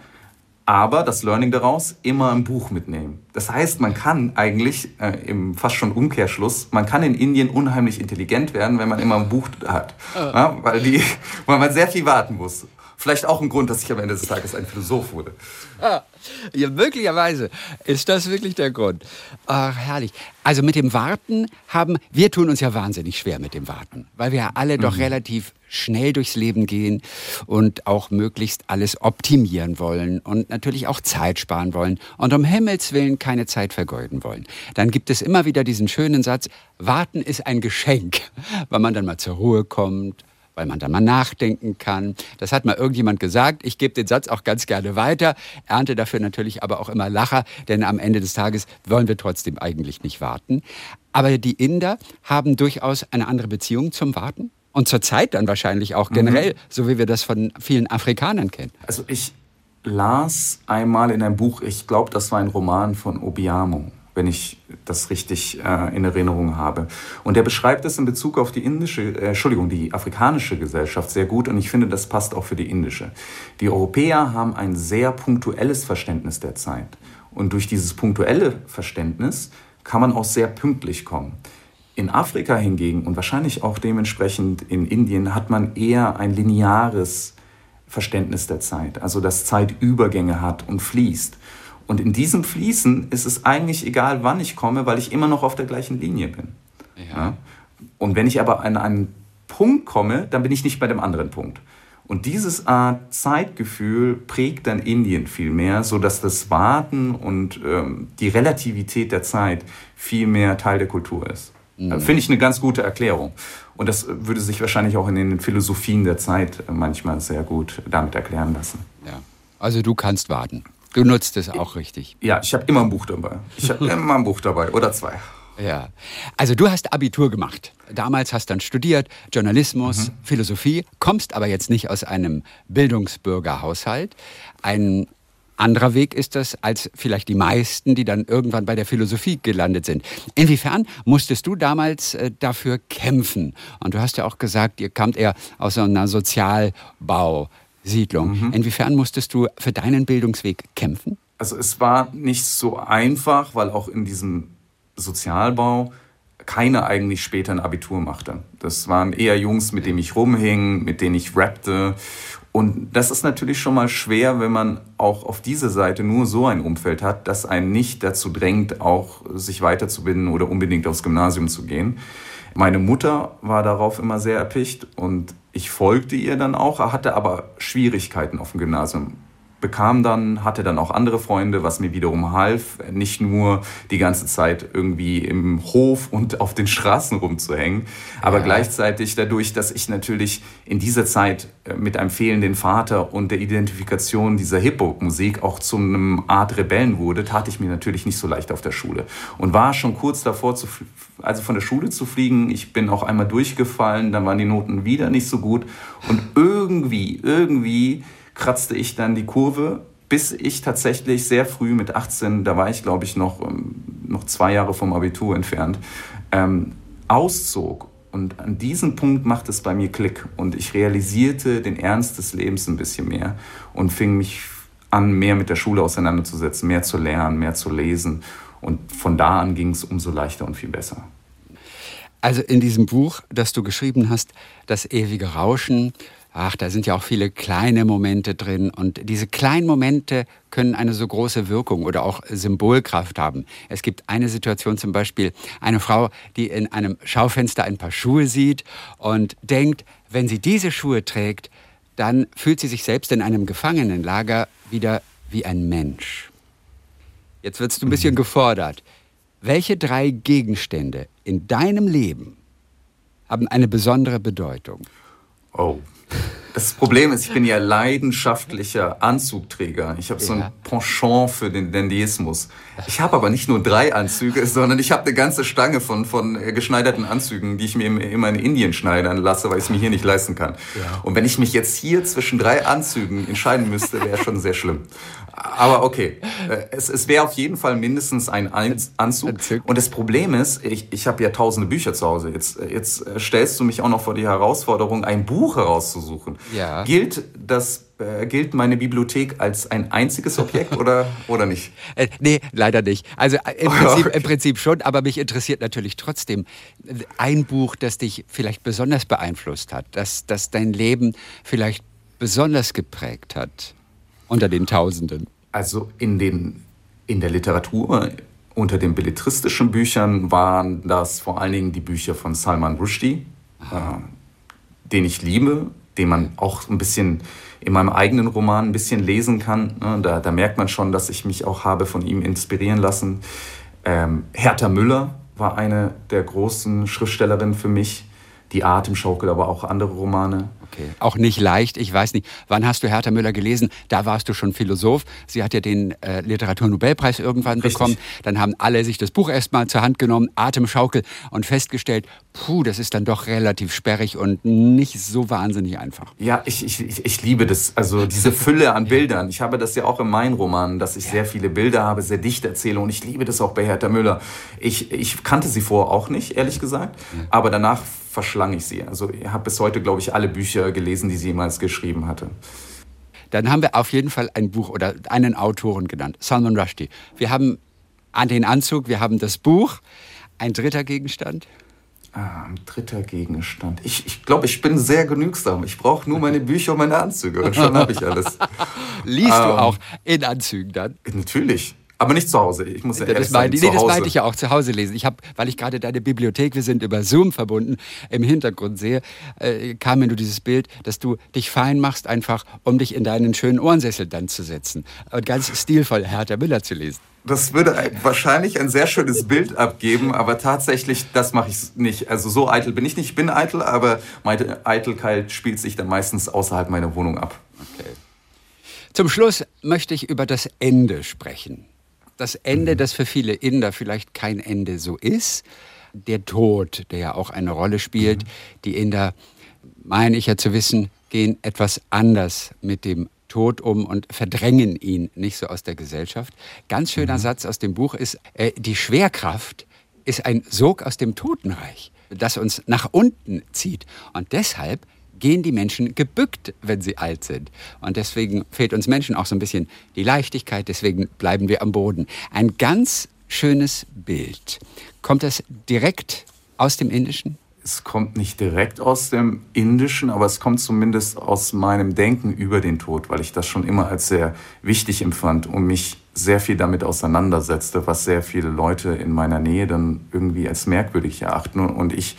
Aber das Learning daraus immer ein Buch mitnehmen. Das heißt, man kann eigentlich äh, im fast schon Umkehrschluss, man kann in Indien unheimlich intelligent werden, wenn man immer ein Buch hat, oh. ja, weil, die, weil man sehr viel warten muss. Vielleicht auch ein Grund, dass ich am Ende des Tages ein Philosoph wurde. Ah, ja, möglicherweise ist das wirklich der Grund. Ach, herrlich. Also mit dem Warten haben, wir tun uns ja wahnsinnig schwer mit dem Warten, weil wir ja alle mhm. doch relativ schnell durchs Leben gehen und auch möglichst alles optimieren wollen und natürlich auch Zeit sparen wollen und um Himmels Willen keine Zeit vergeuden wollen. Dann gibt es immer wieder diesen schönen Satz, warten ist ein Geschenk, weil man dann mal zur Ruhe kommt, weil man da mal nachdenken kann. Das hat mal irgendjemand gesagt. Ich gebe den Satz auch ganz gerne weiter, ernte dafür natürlich aber auch immer Lacher, denn am Ende des Tages wollen wir trotzdem eigentlich nicht warten. Aber die Inder haben durchaus eine andere Beziehung zum Warten und zur Zeit dann wahrscheinlich auch generell, mhm. so wie wir das von vielen Afrikanern kennen. Also ich las einmal in einem Buch, ich glaube, das war ein Roman von Obiamo. wenn ich das richtig äh, in Erinnerung habe. Und er beschreibt es in Bezug auf die indische, äh, Entschuldigung, die afrikanische Gesellschaft sehr gut und ich finde, das passt auch für die indische. Die Europäer haben ein sehr punktuelles Verständnis der Zeit. Und durch dieses punktuelle Verständnis kann man auch sehr pünktlich kommen. In Afrika hingegen und wahrscheinlich auch dementsprechend in Indien hat man eher ein lineares Verständnis der Zeit, also dass Zeit Übergänge hat und fließt. Und in diesem Fließen ist es eigentlich egal, wann ich komme, weil ich immer noch auf der gleichen Linie bin. Ja. Und wenn ich aber an einen Punkt komme, dann bin ich nicht bei dem anderen Punkt. Und dieses Art Zeitgefühl prägt dann Indien viel mehr, sodass das Warten und ähm, die Relativität der Zeit viel mehr Teil der Kultur ist. Mhm. Finde ich eine ganz gute Erklärung. Und das würde sich wahrscheinlich auch in den Philosophien der Zeit manchmal sehr gut damit erklären lassen. Ja. Also du kannst warten. Du nutzt es auch richtig. Ja, ich habe immer ein Buch dabei. Ich habe immer ein Buch dabei oder zwei. Ja. Also du hast Abitur gemacht. Damals hast dann studiert Journalismus, mhm. Philosophie, kommst aber jetzt nicht aus einem Bildungsbürgerhaushalt. Ein anderer Weg ist das als vielleicht die meisten, die dann irgendwann bei der Philosophie gelandet sind. Inwiefern musstest du damals äh, dafür kämpfen? Und du hast ja auch gesagt, ihr kamt eher aus einer Sozialbau. Siedlung. Mhm. Inwiefern musstest du für deinen Bildungsweg kämpfen? Also es war nicht so einfach, weil auch in diesem Sozialbau keiner eigentlich später ein Abitur machte. Das waren eher Jungs, mit denen ich rumhing, mit denen ich rappte. Und das ist natürlich schon mal schwer, wenn man auch auf dieser Seite nur so ein Umfeld hat, das einen nicht dazu drängt, auch sich weiterzubilden oder unbedingt aufs Gymnasium zu gehen. Meine Mutter war darauf immer sehr erpicht und ich folgte ihr dann auch, hatte aber Schwierigkeiten auf dem Gymnasium bekam dann, hatte dann auch andere Freunde, was mir wiederum half, nicht nur die ganze Zeit irgendwie im Hof und auf den Straßen rumzuhängen, aber ja. gleichzeitig dadurch, dass ich natürlich in dieser Zeit äh, mit einem fehlenden Vater und der Identifikation dieser Hip-Hop-Musik auch zu einem Art Rebellen wurde, tat ich mir natürlich nicht so leicht auf der Schule und war schon kurz davor, zu, also von der Schule zu fliegen. Ich bin auch einmal durchgefallen, dann waren die Noten wieder nicht so gut und irgendwie, irgendwie kratzte ich dann die Kurve, bis ich tatsächlich sehr früh mit 18, da war ich glaube ich noch, ähm, noch zwei Jahre vom Abitur entfernt, ähm, auszog. Und an diesem Punkt macht es bei mir Klick und ich realisierte den Ernst des Lebens ein bisschen mehr und fing mich an, mehr mit der Schule auseinanderzusetzen, mehr zu lernen, mehr zu lesen. Und von da an ging es umso leichter und viel besser. Also in diesem Buch, das du geschrieben hast, Das ewige Rauschen, ach, da sind ja auch viele kleine Momente drin und diese kleinen Momente können eine so große Wirkung oder auch Symbolkraft haben. Es gibt eine Situation zum Beispiel, eine Frau, die in einem Schaufenster ein paar Schuhe sieht und denkt, wenn sie diese Schuhe trägt, dann fühlt sie sich selbst in einem Gefangenenlager wieder wie ein Mensch. Jetzt wirst du ein bisschen gefordert. Welche drei Gegenstände in deinem Leben haben eine besondere Bedeutung? Oh. Das Problem ist, ich bin ja leidenschaftlicher Anzugträger. Ich habe so ein Penchant für den Dandyismus. Ich habe aber nicht nur drei Anzüge, sondern ich habe eine ganze Stange von, von geschneiderten Anzügen, die ich mir immer in Indien schneidern lasse, weil ich es mir hier nicht leisten kann. Ja. Und wenn ich mich jetzt hier zwischen drei Anzügen entscheiden müsste, wäre schon sehr schlimm. Aber okay, äh, es, es wäre auf jeden Fall mindestens ein Anzug. Und das Problem ist, ich, ich habe ja tausende Bücher zu Hause. Jetzt, jetzt stellst du mich auch noch vor die Herausforderung, ein Buch herauszusuchen. Ja. Gilt das äh, gilt meine Bibliothek als ein einziges Objekt oder, oder nicht? Äh, nee, leider nicht. Also äh, im Prinzip, im Prinzip schon, aber mich interessiert natürlich trotzdem ein Buch, das dich vielleicht besonders beeinflusst hat, das, das dein Leben vielleicht besonders geprägt hat unter den Tausenden. Also in, den, in der Literatur, unter den belletristischen Büchern waren das vor allen Dingen die Bücher von Salman Rushdie, äh, den ich liebe, den man auch ein bisschen in meinem eigenen Roman ein bisschen lesen kann. Ne? Da, da merkt man schon, dass ich mich auch habe von ihm inspirieren lassen. Ähm, Hertha Müller war eine der großen Schriftstellerinnen für mich. Die Atemschaukel, aber auch andere Romane. Okay, auch nicht leicht. Ich weiß nicht, wann hast du Hertha Müller gelesen? Da warst du schon Philosoph. Sie hat ja den äh, Literaturnobelpreis irgendwann Richtig. bekommen. Dann haben alle sich das Buch erstmal zur Hand genommen, Atemschaukel und festgestellt, puh, das ist dann doch relativ sperrig und nicht so wahnsinnig einfach. Ja, ich, ich, ich liebe das. Also diese Fülle an Bildern. Ich habe das ja auch in meinen Romanen, dass ich ja. sehr viele Bilder habe, sehr dicht erzähle und ich liebe das auch bei Hertha Müller. Ich, ich kannte sie vorher auch nicht, ehrlich gesagt, ja. aber danach verschlang ich sie. Also ich habe bis heute, glaube ich, alle Bücher gelesen, die sie jemals geschrieben hatte. Dann haben wir auf jeden Fall ein Buch oder einen Autoren genannt, Salman Rushdie. Wir haben an den Anzug, wir haben das Buch. Ein dritter Gegenstand? Ah, ein dritter Gegenstand. Ich, ich glaube, ich bin sehr genügsam. Ich brauche nur meine Bücher und meine Anzüge und schon habe ich alles. Liest ähm, du auch in Anzügen dann? Natürlich. Aber nicht zu Hause. Ich muss ja das sein, nee, das meinte ich ja auch zu Hause lesen. Ich habe, weil ich gerade deine Bibliothek, wir sind über Zoom verbunden, im Hintergrund sehe, äh, kam mir nur dieses Bild, dass du dich fein machst, einfach um dich in deinen schönen Ohrensessel dann zu setzen und ganz stilvoll Hertha Müller zu lesen. Das würde wahrscheinlich ein sehr schönes Bild abgeben, aber tatsächlich, das mache ich nicht. Also so eitel bin ich nicht. Ich bin eitel, aber meine Eitelkeit spielt sich dann meistens außerhalb meiner Wohnung ab. Okay. Zum Schluss möchte ich über das Ende sprechen das Ende, das für viele Inder vielleicht kein Ende so ist. Der Tod, der ja auch eine Rolle spielt. Die Inder, meine ich ja zu wissen, gehen etwas anders mit dem Tod um und verdrängen ihn nicht so aus der Gesellschaft. Ganz schöner mhm. Satz aus dem Buch ist, äh, die Schwerkraft ist ein Sog aus dem Totenreich, das uns nach unten zieht. Und deshalb gehen die Menschen gebückt, wenn sie alt sind. Und deswegen fehlt uns Menschen auch so ein bisschen die Leichtigkeit, deswegen bleiben wir am Boden. Ein ganz schönes Bild. Kommt das direkt aus dem Indischen? Es kommt nicht direkt aus dem Indischen, aber es kommt zumindest aus meinem Denken über den Tod, weil ich das schon immer als sehr wichtig empfand und mich sehr viel damit auseinandersetzte, was sehr viele Leute in meiner Nähe dann irgendwie als merkwürdig erachten. Und ich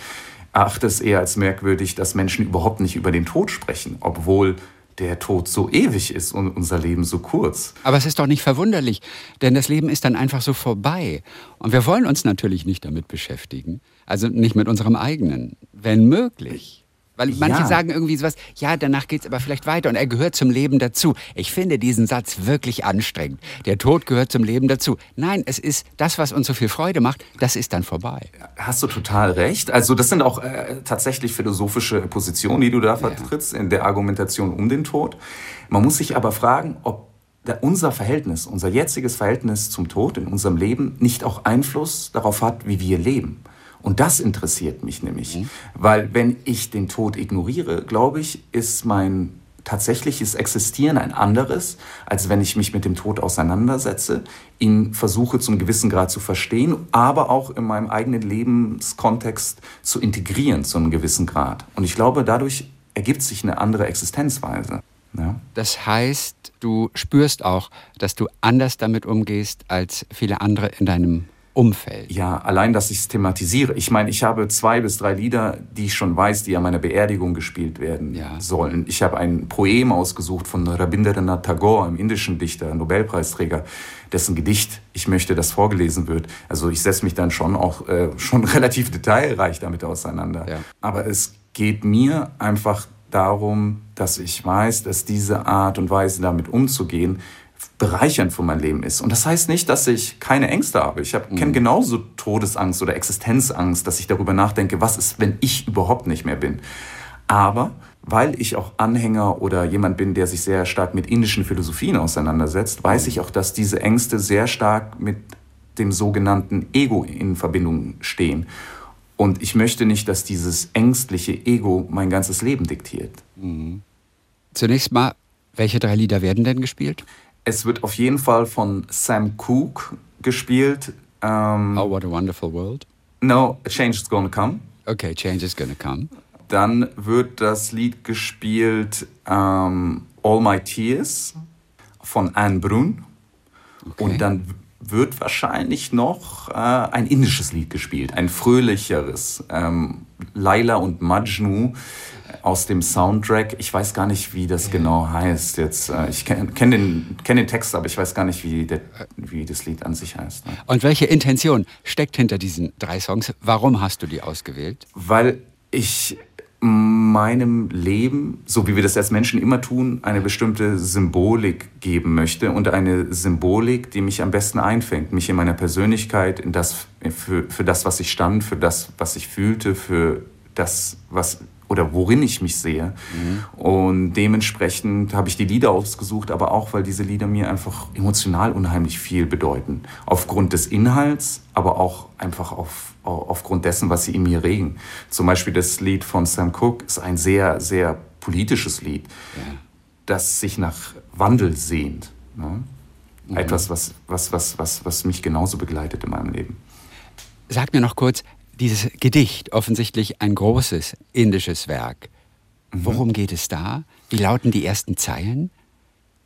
erachte es eher als merkwürdig, dass Menschen überhaupt nicht über den Tod sprechen, obwohl der Tod so ewig ist und unser Leben so kurz. Aber es ist doch nicht verwunderlich, denn das Leben ist dann einfach so vorbei. Und wir wollen uns natürlich nicht damit beschäftigen, also nicht mit unserem eigenen, wenn möglich. Weil manche ja. sagen irgendwie sowas, ja, danach geht es aber vielleicht weiter und er gehört zum Leben dazu. Ich finde diesen Satz wirklich anstrengend. Der Tod gehört zum Leben dazu. Nein, es ist das, was uns so viel Freude macht, das ist dann vorbei. Hast du total recht. Also das sind auch äh, tatsächlich philosophische Positionen, die du da vertrittst ja. in der Argumentation um den Tod. Man muss sich aber fragen, ob unser Verhältnis, unser jetziges Verhältnis zum Tod in unserem Leben nicht auch Einfluss darauf hat, wie wir leben. Und das interessiert mich nämlich, mhm. weil wenn ich den Tod ignoriere, glaube ich, ist mein tatsächliches Existieren ein anderes, als wenn ich mich mit dem Tod auseinandersetze, ihn versuche zum gewissen Grad zu verstehen, aber auch in meinem eigenen Lebenskontext zu integrieren zu einem gewissen Grad. Und ich glaube, dadurch ergibt sich eine andere Existenzweise. Ja. Das heißt, du spürst auch, dass du anders damit umgehst als viele andere in deinem Umfeld. Ja, allein, dass ich es thematisiere. Ich meine, ich habe zwei bis drei Lieder, die ich schon weiß, die an meiner Beerdigung gespielt werden ja. sollen. Ich habe ein Poem ausgesucht von Rabindranath Tagore, einem indischen Dichter, Nobelpreisträger, dessen Gedicht ich möchte, dass vorgelesen wird. Also ich setze mich dann schon auch äh, schon relativ detailreich damit auseinander. Ja. Aber es geht mir einfach darum, dass ich weiß, dass diese Art und Weise damit umzugehen bereichernd für mein Leben ist. Und das heißt nicht, dass ich keine Ängste habe. Ich mhm. kenne genauso Todesangst oder Existenzangst, dass ich darüber nachdenke, was ist, wenn ich überhaupt nicht mehr bin. Aber weil ich auch Anhänger oder jemand bin, der sich sehr stark mit indischen Philosophien auseinandersetzt, weiß ich auch, dass diese Ängste sehr stark mit dem sogenannten Ego in Verbindung stehen. Und ich möchte nicht, dass dieses ängstliche Ego mein ganzes Leben diktiert. Mhm. Zunächst mal, welche drei Lieder werden denn gespielt? Es wird auf jeden Fall von Sam Cooke gespielt. Ähm, oh, what a wonderful world. No, Change is Gonna Come. Okay, Change is Gonna Come. Dann wird das Lied gespielt ähm, All My Tears von Anne Brun. Okay. Und dann wird wahrscheinlich noch äh, ein indisches Lied gespielt, ein fröhlicheres. Ähm, Laila und Majnu aus dem Soundtrack. Ich weiß gar nicht, wie das genau heißt. Jetzt, äh, ich kenne kenn den, kenn den Text, aber ich weiß gar nicht, wie, der, wie das Lied an sich heißt. Ne? Und welche Intention steckt hinter diesen drei Songs? Warum hast du die ausgewählt? Weil ich meinem Leben, so wie wir das als Menschen immer tun, eine bestimmte Symbolik geben möchte und eine Symbolik, die mich am besten einfängt, mich in meiner Persönlichkeit, in das, für, für das, was ich stand, für das, was ich fühlte, für das, was oder worin ich mich sehe. Mhm. Und dementsprechend habe ich die Lieder ausgesucht, aber auch, weil diese Lieder mir einfach emotional unheimlich viel bedeuten. Aufgrund des Inhalts, aber auch einfach auf, aufgrund dessen, was sie in mir regen. Zum Beispiel das Lied von Sam Cooke ist ein sehr, sehr politisches Lied, ja. das sich nach Wandel sehnt. Ne? Mhm. Etwas, was, was, was, was, was mich genauso begleitet in meinem Leben. Sag mir noch kurz, dieses Gedicht, offensichtlich ein großes indisches Werk. Mhm. Worum geht es da? Wie lauten die ersten Zeilen?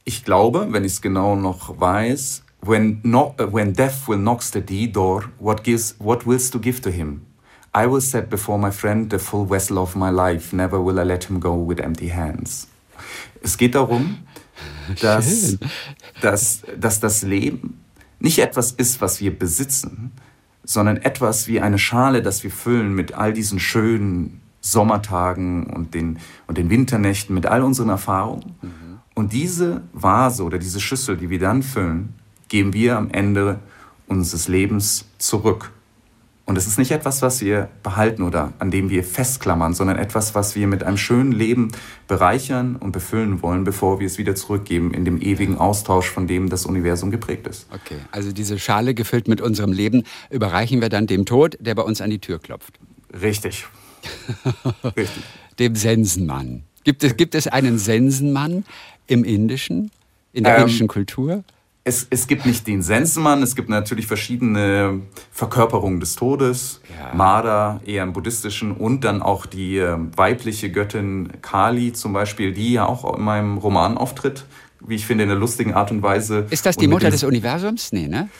Ich glaube, wenn ich es genau noch weiß, when, no, uh, when death will knocks the D door, what, gives, what willst du give to him? I will set before my friend the full vessel of my life, never will I let him go with empty hands. Es geht darum, dass, dass, dass das Leben nicht etwas ist, was wir besitzen, sondern etwas wie eine Schale, das wir füllen mit all diesen schönen Sommertagen und den, und den Winternächten, mit all unseren Erfahrungen. Mhm. Und diese Vase oder diese Schüssel, die wir dann füllen, geben wir am Ende unseres Lebens zurück. Und es ist nicht etwas, was wir behalten oder an dem wir festklammern, sondern etwas, was wir mit einem schönen Leben bereichern und befüllen wollen, bevor wir es wieder zurückgeben in dem ewigen Austausch, von dem das Universum geprägt ist. Okay, also diese Schale gefüllt mit unserem Leben überreichen wir dann dem Tod, der bei uns an die Tür klopft. Richtig. Richtig. dem Sensenmann. Gibt es, gibt es einen Sensenmann im Indischen, in der ähm, indischen Kultur? Es, es gibt nicht den Sensenmann, es gibt natürlich verschiedene Verkörperungen des Todes. Ja. Mada eher im buddhistischen und dann auch die äh, weibliche Göttin Kali zum Beispiel, die ja auch in meinem Roman auftritt, wie ich finde, in einer lustigen Art und Weise. Ist das die Mutter des Universums? Nee, ne?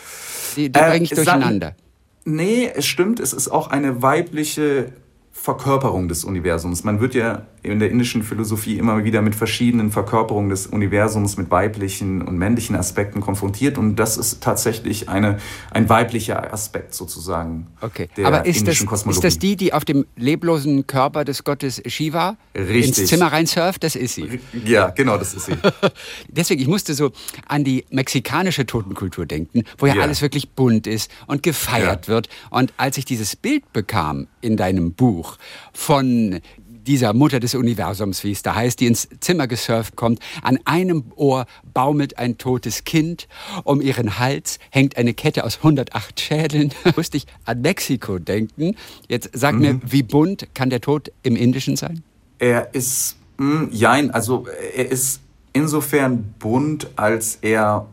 Die, die äh, eigentlich durcheinander. Nee, es stimmt, es ist auch eine weibliche Verkörperung des Universums. Man wird ja in der indischen Philosophie immer wieder mit verschiedenen Verkörperungen des Universums, mit weiblichen und männlichen Aspekten konfrontiert und das ist tatsächlich eine, ein weiblicher Aspekt sozusagen okay. der Aber ist indischen das. Ist das die, die auf dem leblosen Körper des Gottes Shiva Richtig. ins Zimmer rein surft? Das ist sie. Ja, genau, das ist sie. Deswegen, ich musste so an die mexikanische Totenkultur denken, wo ja, ja. alles wirklich bunt ist und gefeiert ja. wird. Und als ich dieses Bild bekam in deinem Buch von dieser Mutter des Universums, wie es da heißt, die ins Zimmer gesurft kommt. An einem Ohr baumelt ein totes Kind, um ihren Hals hängt eine Kette aus 108 Schädeln. Musste ich an Mexiko denken. Jetzt sag mhm. mir, wie bunt kann der Tod im Indischen sein? Er ist, mh, hm, jein, also er ist insofern bunt, als er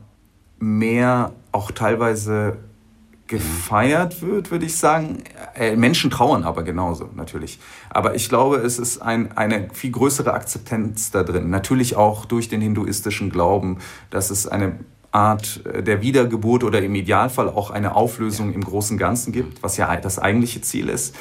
mehr auch teilweise gefeiert wird, würde ich sagen. Äh, Menschen trauern aber genauso, natürlich. Aber ich glaube, es ist ein, eine viel größere Akzeptanz da drin. Natürlich auch durch den hinduistischen Glauben, dass es eine Art äh, der Wiedergeburt oder im Idealfall auch eine Auflösung im großen Ganzen gibt, was ja das eigentliche Ziel ist.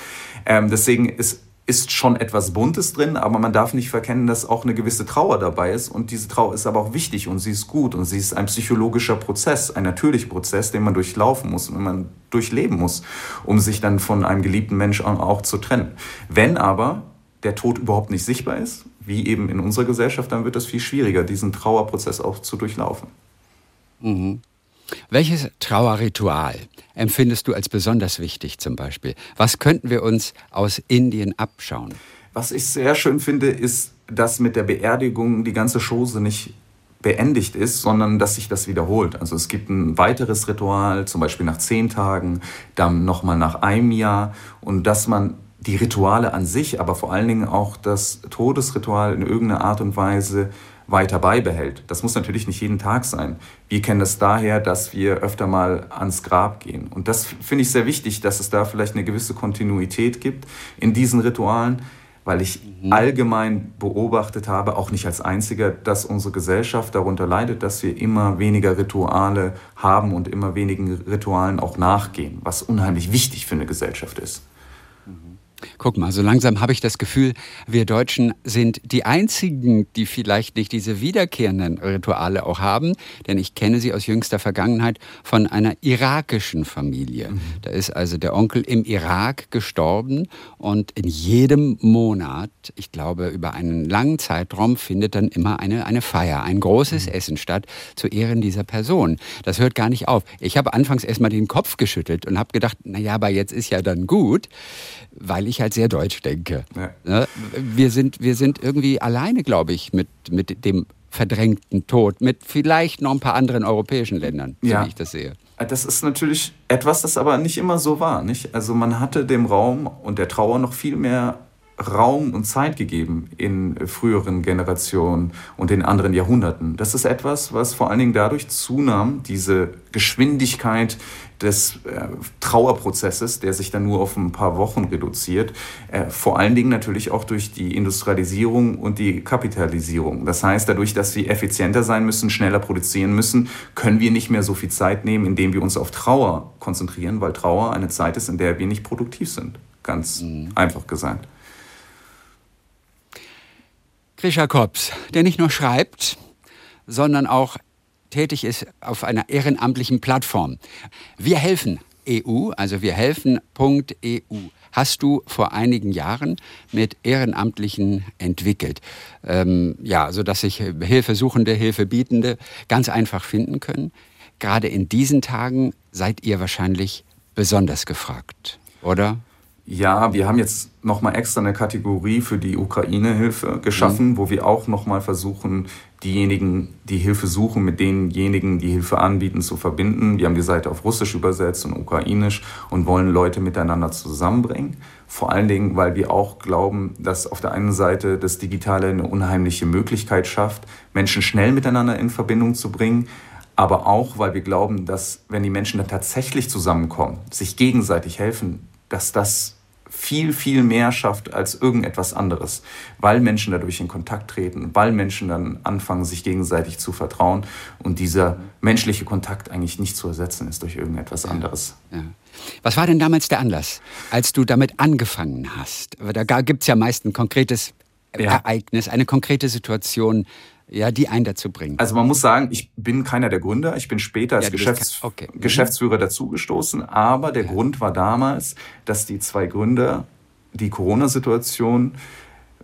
Ähm, deswegen ist ist schon etwas Buntes drin, aber man darf nicht verkennen, dass auch eine gewisse Trauer dabei ist. Und diese Trauer ist aber auch wichtig und sie ist gut und sie ist ein psychologischer Prozess, ein natürlicher Prozess, den man durchlaufen muss und man durchleben muss, um sich dann von einem geliebten Menschen auch zu trennen. Wenn aber der Tod überhaupt nicht sichtbar ist, wie eben in unserer Gesellschaft, dann wird es viel schwieriger, diesen Trauerprozess auch zu durchlaufen. Mhm. Welches Trauerritual empfindest du als besonders wichtig zum Beispiel? Was könnten wir uns aus Indien abschauen? Was ich sehr schön finde, ist, dass mit der Beerdigung die ganze Chose nicht beendigt ist, sondern dass sich das wiederholt. Also es gibt ein weiteres Ritual, zum Beispiel nach zehn Tagen, dann nochmal nach einem Jahr und dass man die Rituale an sich, aber vor allen Dingen auch das Todesritual in irgendeiner Art und Weise weiter beibehält. Das muss natürlich nicht jeden Tag sein. Wir kennen das daher, dass wir öfter mal ans Grab gehen. Und das finde ich sehr wichtig, dass es da vielleicht eine gewisse Kontinuität gibt in diesen Ritualen, weil ich mhm. allgemein beobachtet habe, auch nicht als einziger, dass unsere Gesellschaft darunter leidet, dass wir immer weniger Rituale haben und immer wenigen Ritualen auch nachgehen, was unheimlich wichtig für eine Gesellschaft ist. Guck mal, so langsam habe ich das Gefühl, wir Deutschen sind die Einzigen, die vielleicht nicht diese wiederkehrenden Rituale auch haben. Denn ich kenne sie aus jüngster Vergangenheit von einer irakischen Familie. Mhm. Da ist also der Onkel im Irak gestorben und in jedem Monat, ich glaube über einen langen Zeitraum, findet dann immer eine, eine Feier, ein großes mhm. Essen statt zu Ehren dieser Person. Das hört gar nicht auf. Ich habe anfangs erstmal den Kopf geschüttelt und habe gedacht, naja, aber jetzt ist ja dann gut weil ich halt sehr deutsch denke. Ja. Ne? Wir, sind, wir sind irgendwie alleine, glaube ich, mit, mit dem verdrängten Tod, mit vielleicht noch ein paar anderen europäischen Ländern, so ja. wie ich das sehe. Das ist natürlich etwas, das aber nicht immer so war. Nicht? Also man hatte dem Raum und der Trauer noch viel mehr Raum und Zeit gegeben in früheren Generationen und in anderen Jahrhunderten. Das ist etwas, was vor allen Dingen dadurch zunahm, diese Geschwindigkeit des äh, Trauerprozesses, der sich dann nur auf ein paar Wochen reduziert, äh, vor allen Dingen natürlich auch durch die Industrialisierung und die Kapitalisierung. Das heißt, dadurch, dass wir effizienter sein müssen, schneller produzieren müssen, können wir nicht mehr so viel Zeit nehmen, indem wir uns auf Trauer konzentrieren, weil Trauer eine Zeit ist, in der wir nicht produktiv sind. Ganz mhm. einfach gesagt. Grisha Kops, der nicht nur schreibt, sondern auch tätig ist auf einer ehrenamtlichen Plattform. Wir helfen EU, also wir helfen.eu, hast du vor einigen Jahren mit Ehrenamtlichen entwickelt. Ähm, ja, sodass sich Hilfesuchende, Hilfebietende ganz einfach finden können. Gerade in diesen Tagen seid ihr wahrscheinlich besonders gefragt, oder? Ja, wir haben jetzt nochmal extra eine Kategorie für die Ukraine-Hilfe geschaffen, mhm. wo wir auch nochmal versuchen, diejenigen, die Hilfe suchen, mit denjenigen, die Hilfe anbieten, zu verbinden. Wir haben die Seite auf Russisch übersetzt und Ukrainisch und wollen Leute miteinander zusammenbringen. Vor allen Dingen, weil wir auch glauben, dass auf der einen Seite das Digitale eine unheimliche Möglichkeit schafft, Menschen schnell miteinander in Verbindung zu bringen, aber auch, weil wir glauben, dass wenn die Menschen dann tatsächlich zusammenkommen, sich gegenseitig helfen, dass das viel, viel mehr schafft als irgendetwas anderes, weil Menschen dadurch in Kontakt treten, weil Menschen dann anfangen, sich gegenseitig zu vertrauen und dieser menschliche Kontakt eigentlich nicht zu ersetzen ist durch irgendetwas anderes. Ja. Was war denn damals der Anlass, als du damit angefangen hast? Da gibt es ja meist ein konkretes ja. Ereignis, eine konkrete Situation, ja, die einen dazu bringen. Also man muss sagen, ich bin keiner der Gründer. Ich bin später als ja, Geschäfts okay. Mhm. Geschäftsführer dazugestoßen. Aber der ja. Grund war damals, dass die zwei Gründer die Corona-Situation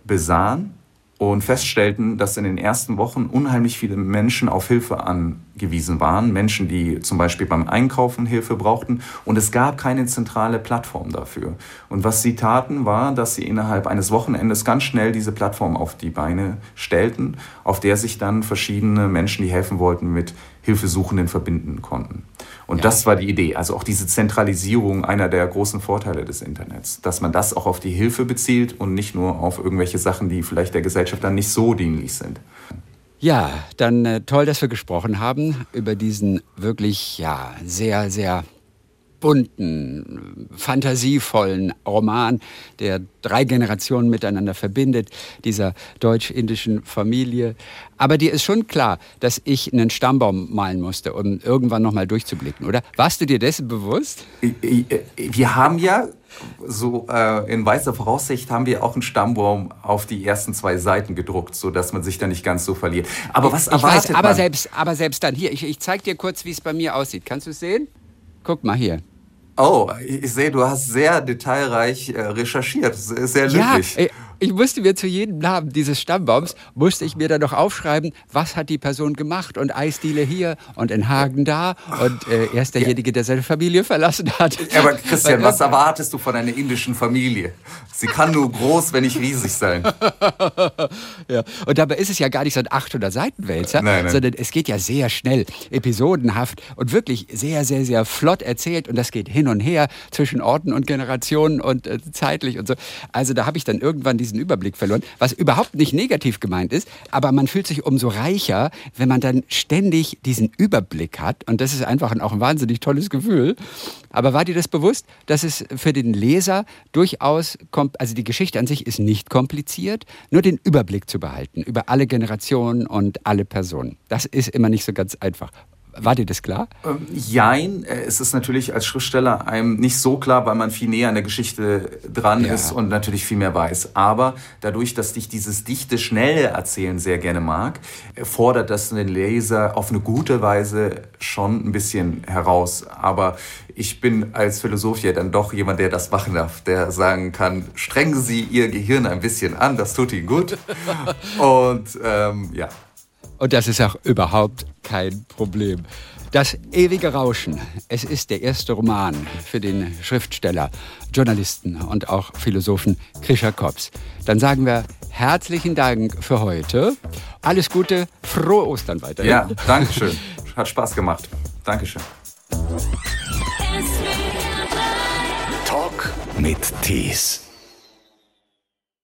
besahen und feststellten, dass in den ersten Wochen unheimlich viele Menschen auf Hilfe angewiesen waren. Menschen, die zum Beispiel beim Einkaufen Hilfe brauchten. Und es gab keine zentrale Plattform dafür. Und was sie taten, war, dass sie innerhalb eines Wochenendes ganz schnell diese Plattform auf die Beine stellten, auf der sich dann verschiedene Menschen, die helfen wollten, mit Hilfesuchenden verbinden konnten. Und ja. das war die Idee. Also auch diese Zentralisierung einer der großen Vorteile des Internets, dass man das auch auf die Hilfe bezielt und nicht nur auf irgendwelche Sachen, die vielleicht der Gesellschaft dann nicht so dienlich sind. Ja, dann äh, toll, dass wir gesprochen haben über diesen wirklich ja sehr sehr bunten, fantasievollen Roman, der drei Generationen miteinander verbindet, dieser deutsch-indischen Familie. Aber dir ist schon klar, dass ich einen Stammbaum malen musste, um irgendwann nochmal durchzublicken, oder? Warst du dir dessen bewusst? Wir haben ja so äh, in weißer Voraussicht haben wir auch einen Stammbaum auf die ersten zwei Seiten gedruckt, so dass man sich da nicht ganz so verliert. Aber was erwartet ich weiß, aber man? Selbst, aber selbst dann, hier, ich, ich zeig dir kurz, wie es bei mir aussieht. Kannst du es sehen? Guck mal hier. Oh, ich sehe, du hast sehr detailreich äh, recherchiert. Sehr löblich. Ja, ich musste mir zu jedem Namen dieses Stammbaums, musste ich mir dann noch aufschreiben, was hat die Person gemacht und Eisdiele hier und in Hagen da und äh, er ist derjenige, der seine Familie verlassen hat. Aber Christian, was erwartest du von einer indischen Familie? Sie kann nur groß, wenn nicht riesig sein. ja. Und dabei ist es ja gar nicht so ein 800 Seitenwälzer, nein, nein. sondern es geht ja sehr schnell, episodenhaft und wirklich sehr, sehr, sehr flott erzählt und das geht hin und her zwischen Orten und Generationen und äh, zeitlich und so. Also da habe ich dann irgendwann diese diesen Überblick verloren, was überhaupt nicht negativ gemeint ist, aber man fühlt sich umso reicher, wenn man dann ständig diesen Überblick hat und das ist einfach auch ein wahnsinnig tolles Gefühl. Aber war dir das bewusst, dass es für den Leser durchaus, also die Geschichte an sich ist nicht kompliziert, nur den Überblick zu behalten über alle Generationen und alle Personen. Das ist immer nicht so ganz einfach. War dir das klar? Ähm, jein, äh, es ist natürlich als Schriftsteller einem nicht so klar, weil man viel näher an der Geschichte dran ja. ist und natürlich viel mehr weiß. Aber dadurch, dass ich dieses dichte, schnelle Erzählen sehr gerne mag, fordert das den Leser auf eine gute Weise schon ein bisschen heraus. Aber ich bin als Philosoph ja dann doch jemand, der das machen darf, der sagen kann, strengen Sie Ihr Gehirn ein bisschen an, das tut Ihnen gut. Und ähm, ja. Und das ist auch überhaupt kein Problem. Das ewige Rauschen. Es ist der erste Roman für den Schriftsteller, Journalisten und auch Philosophen Krischer Kops. Dann sagen wir herzlichen Dank für heute. Alles Gute, frohe Ostern weiterhin. Ja, danke schön. Hat Spaß gemacht. Dankeschön. Talk mit Tees.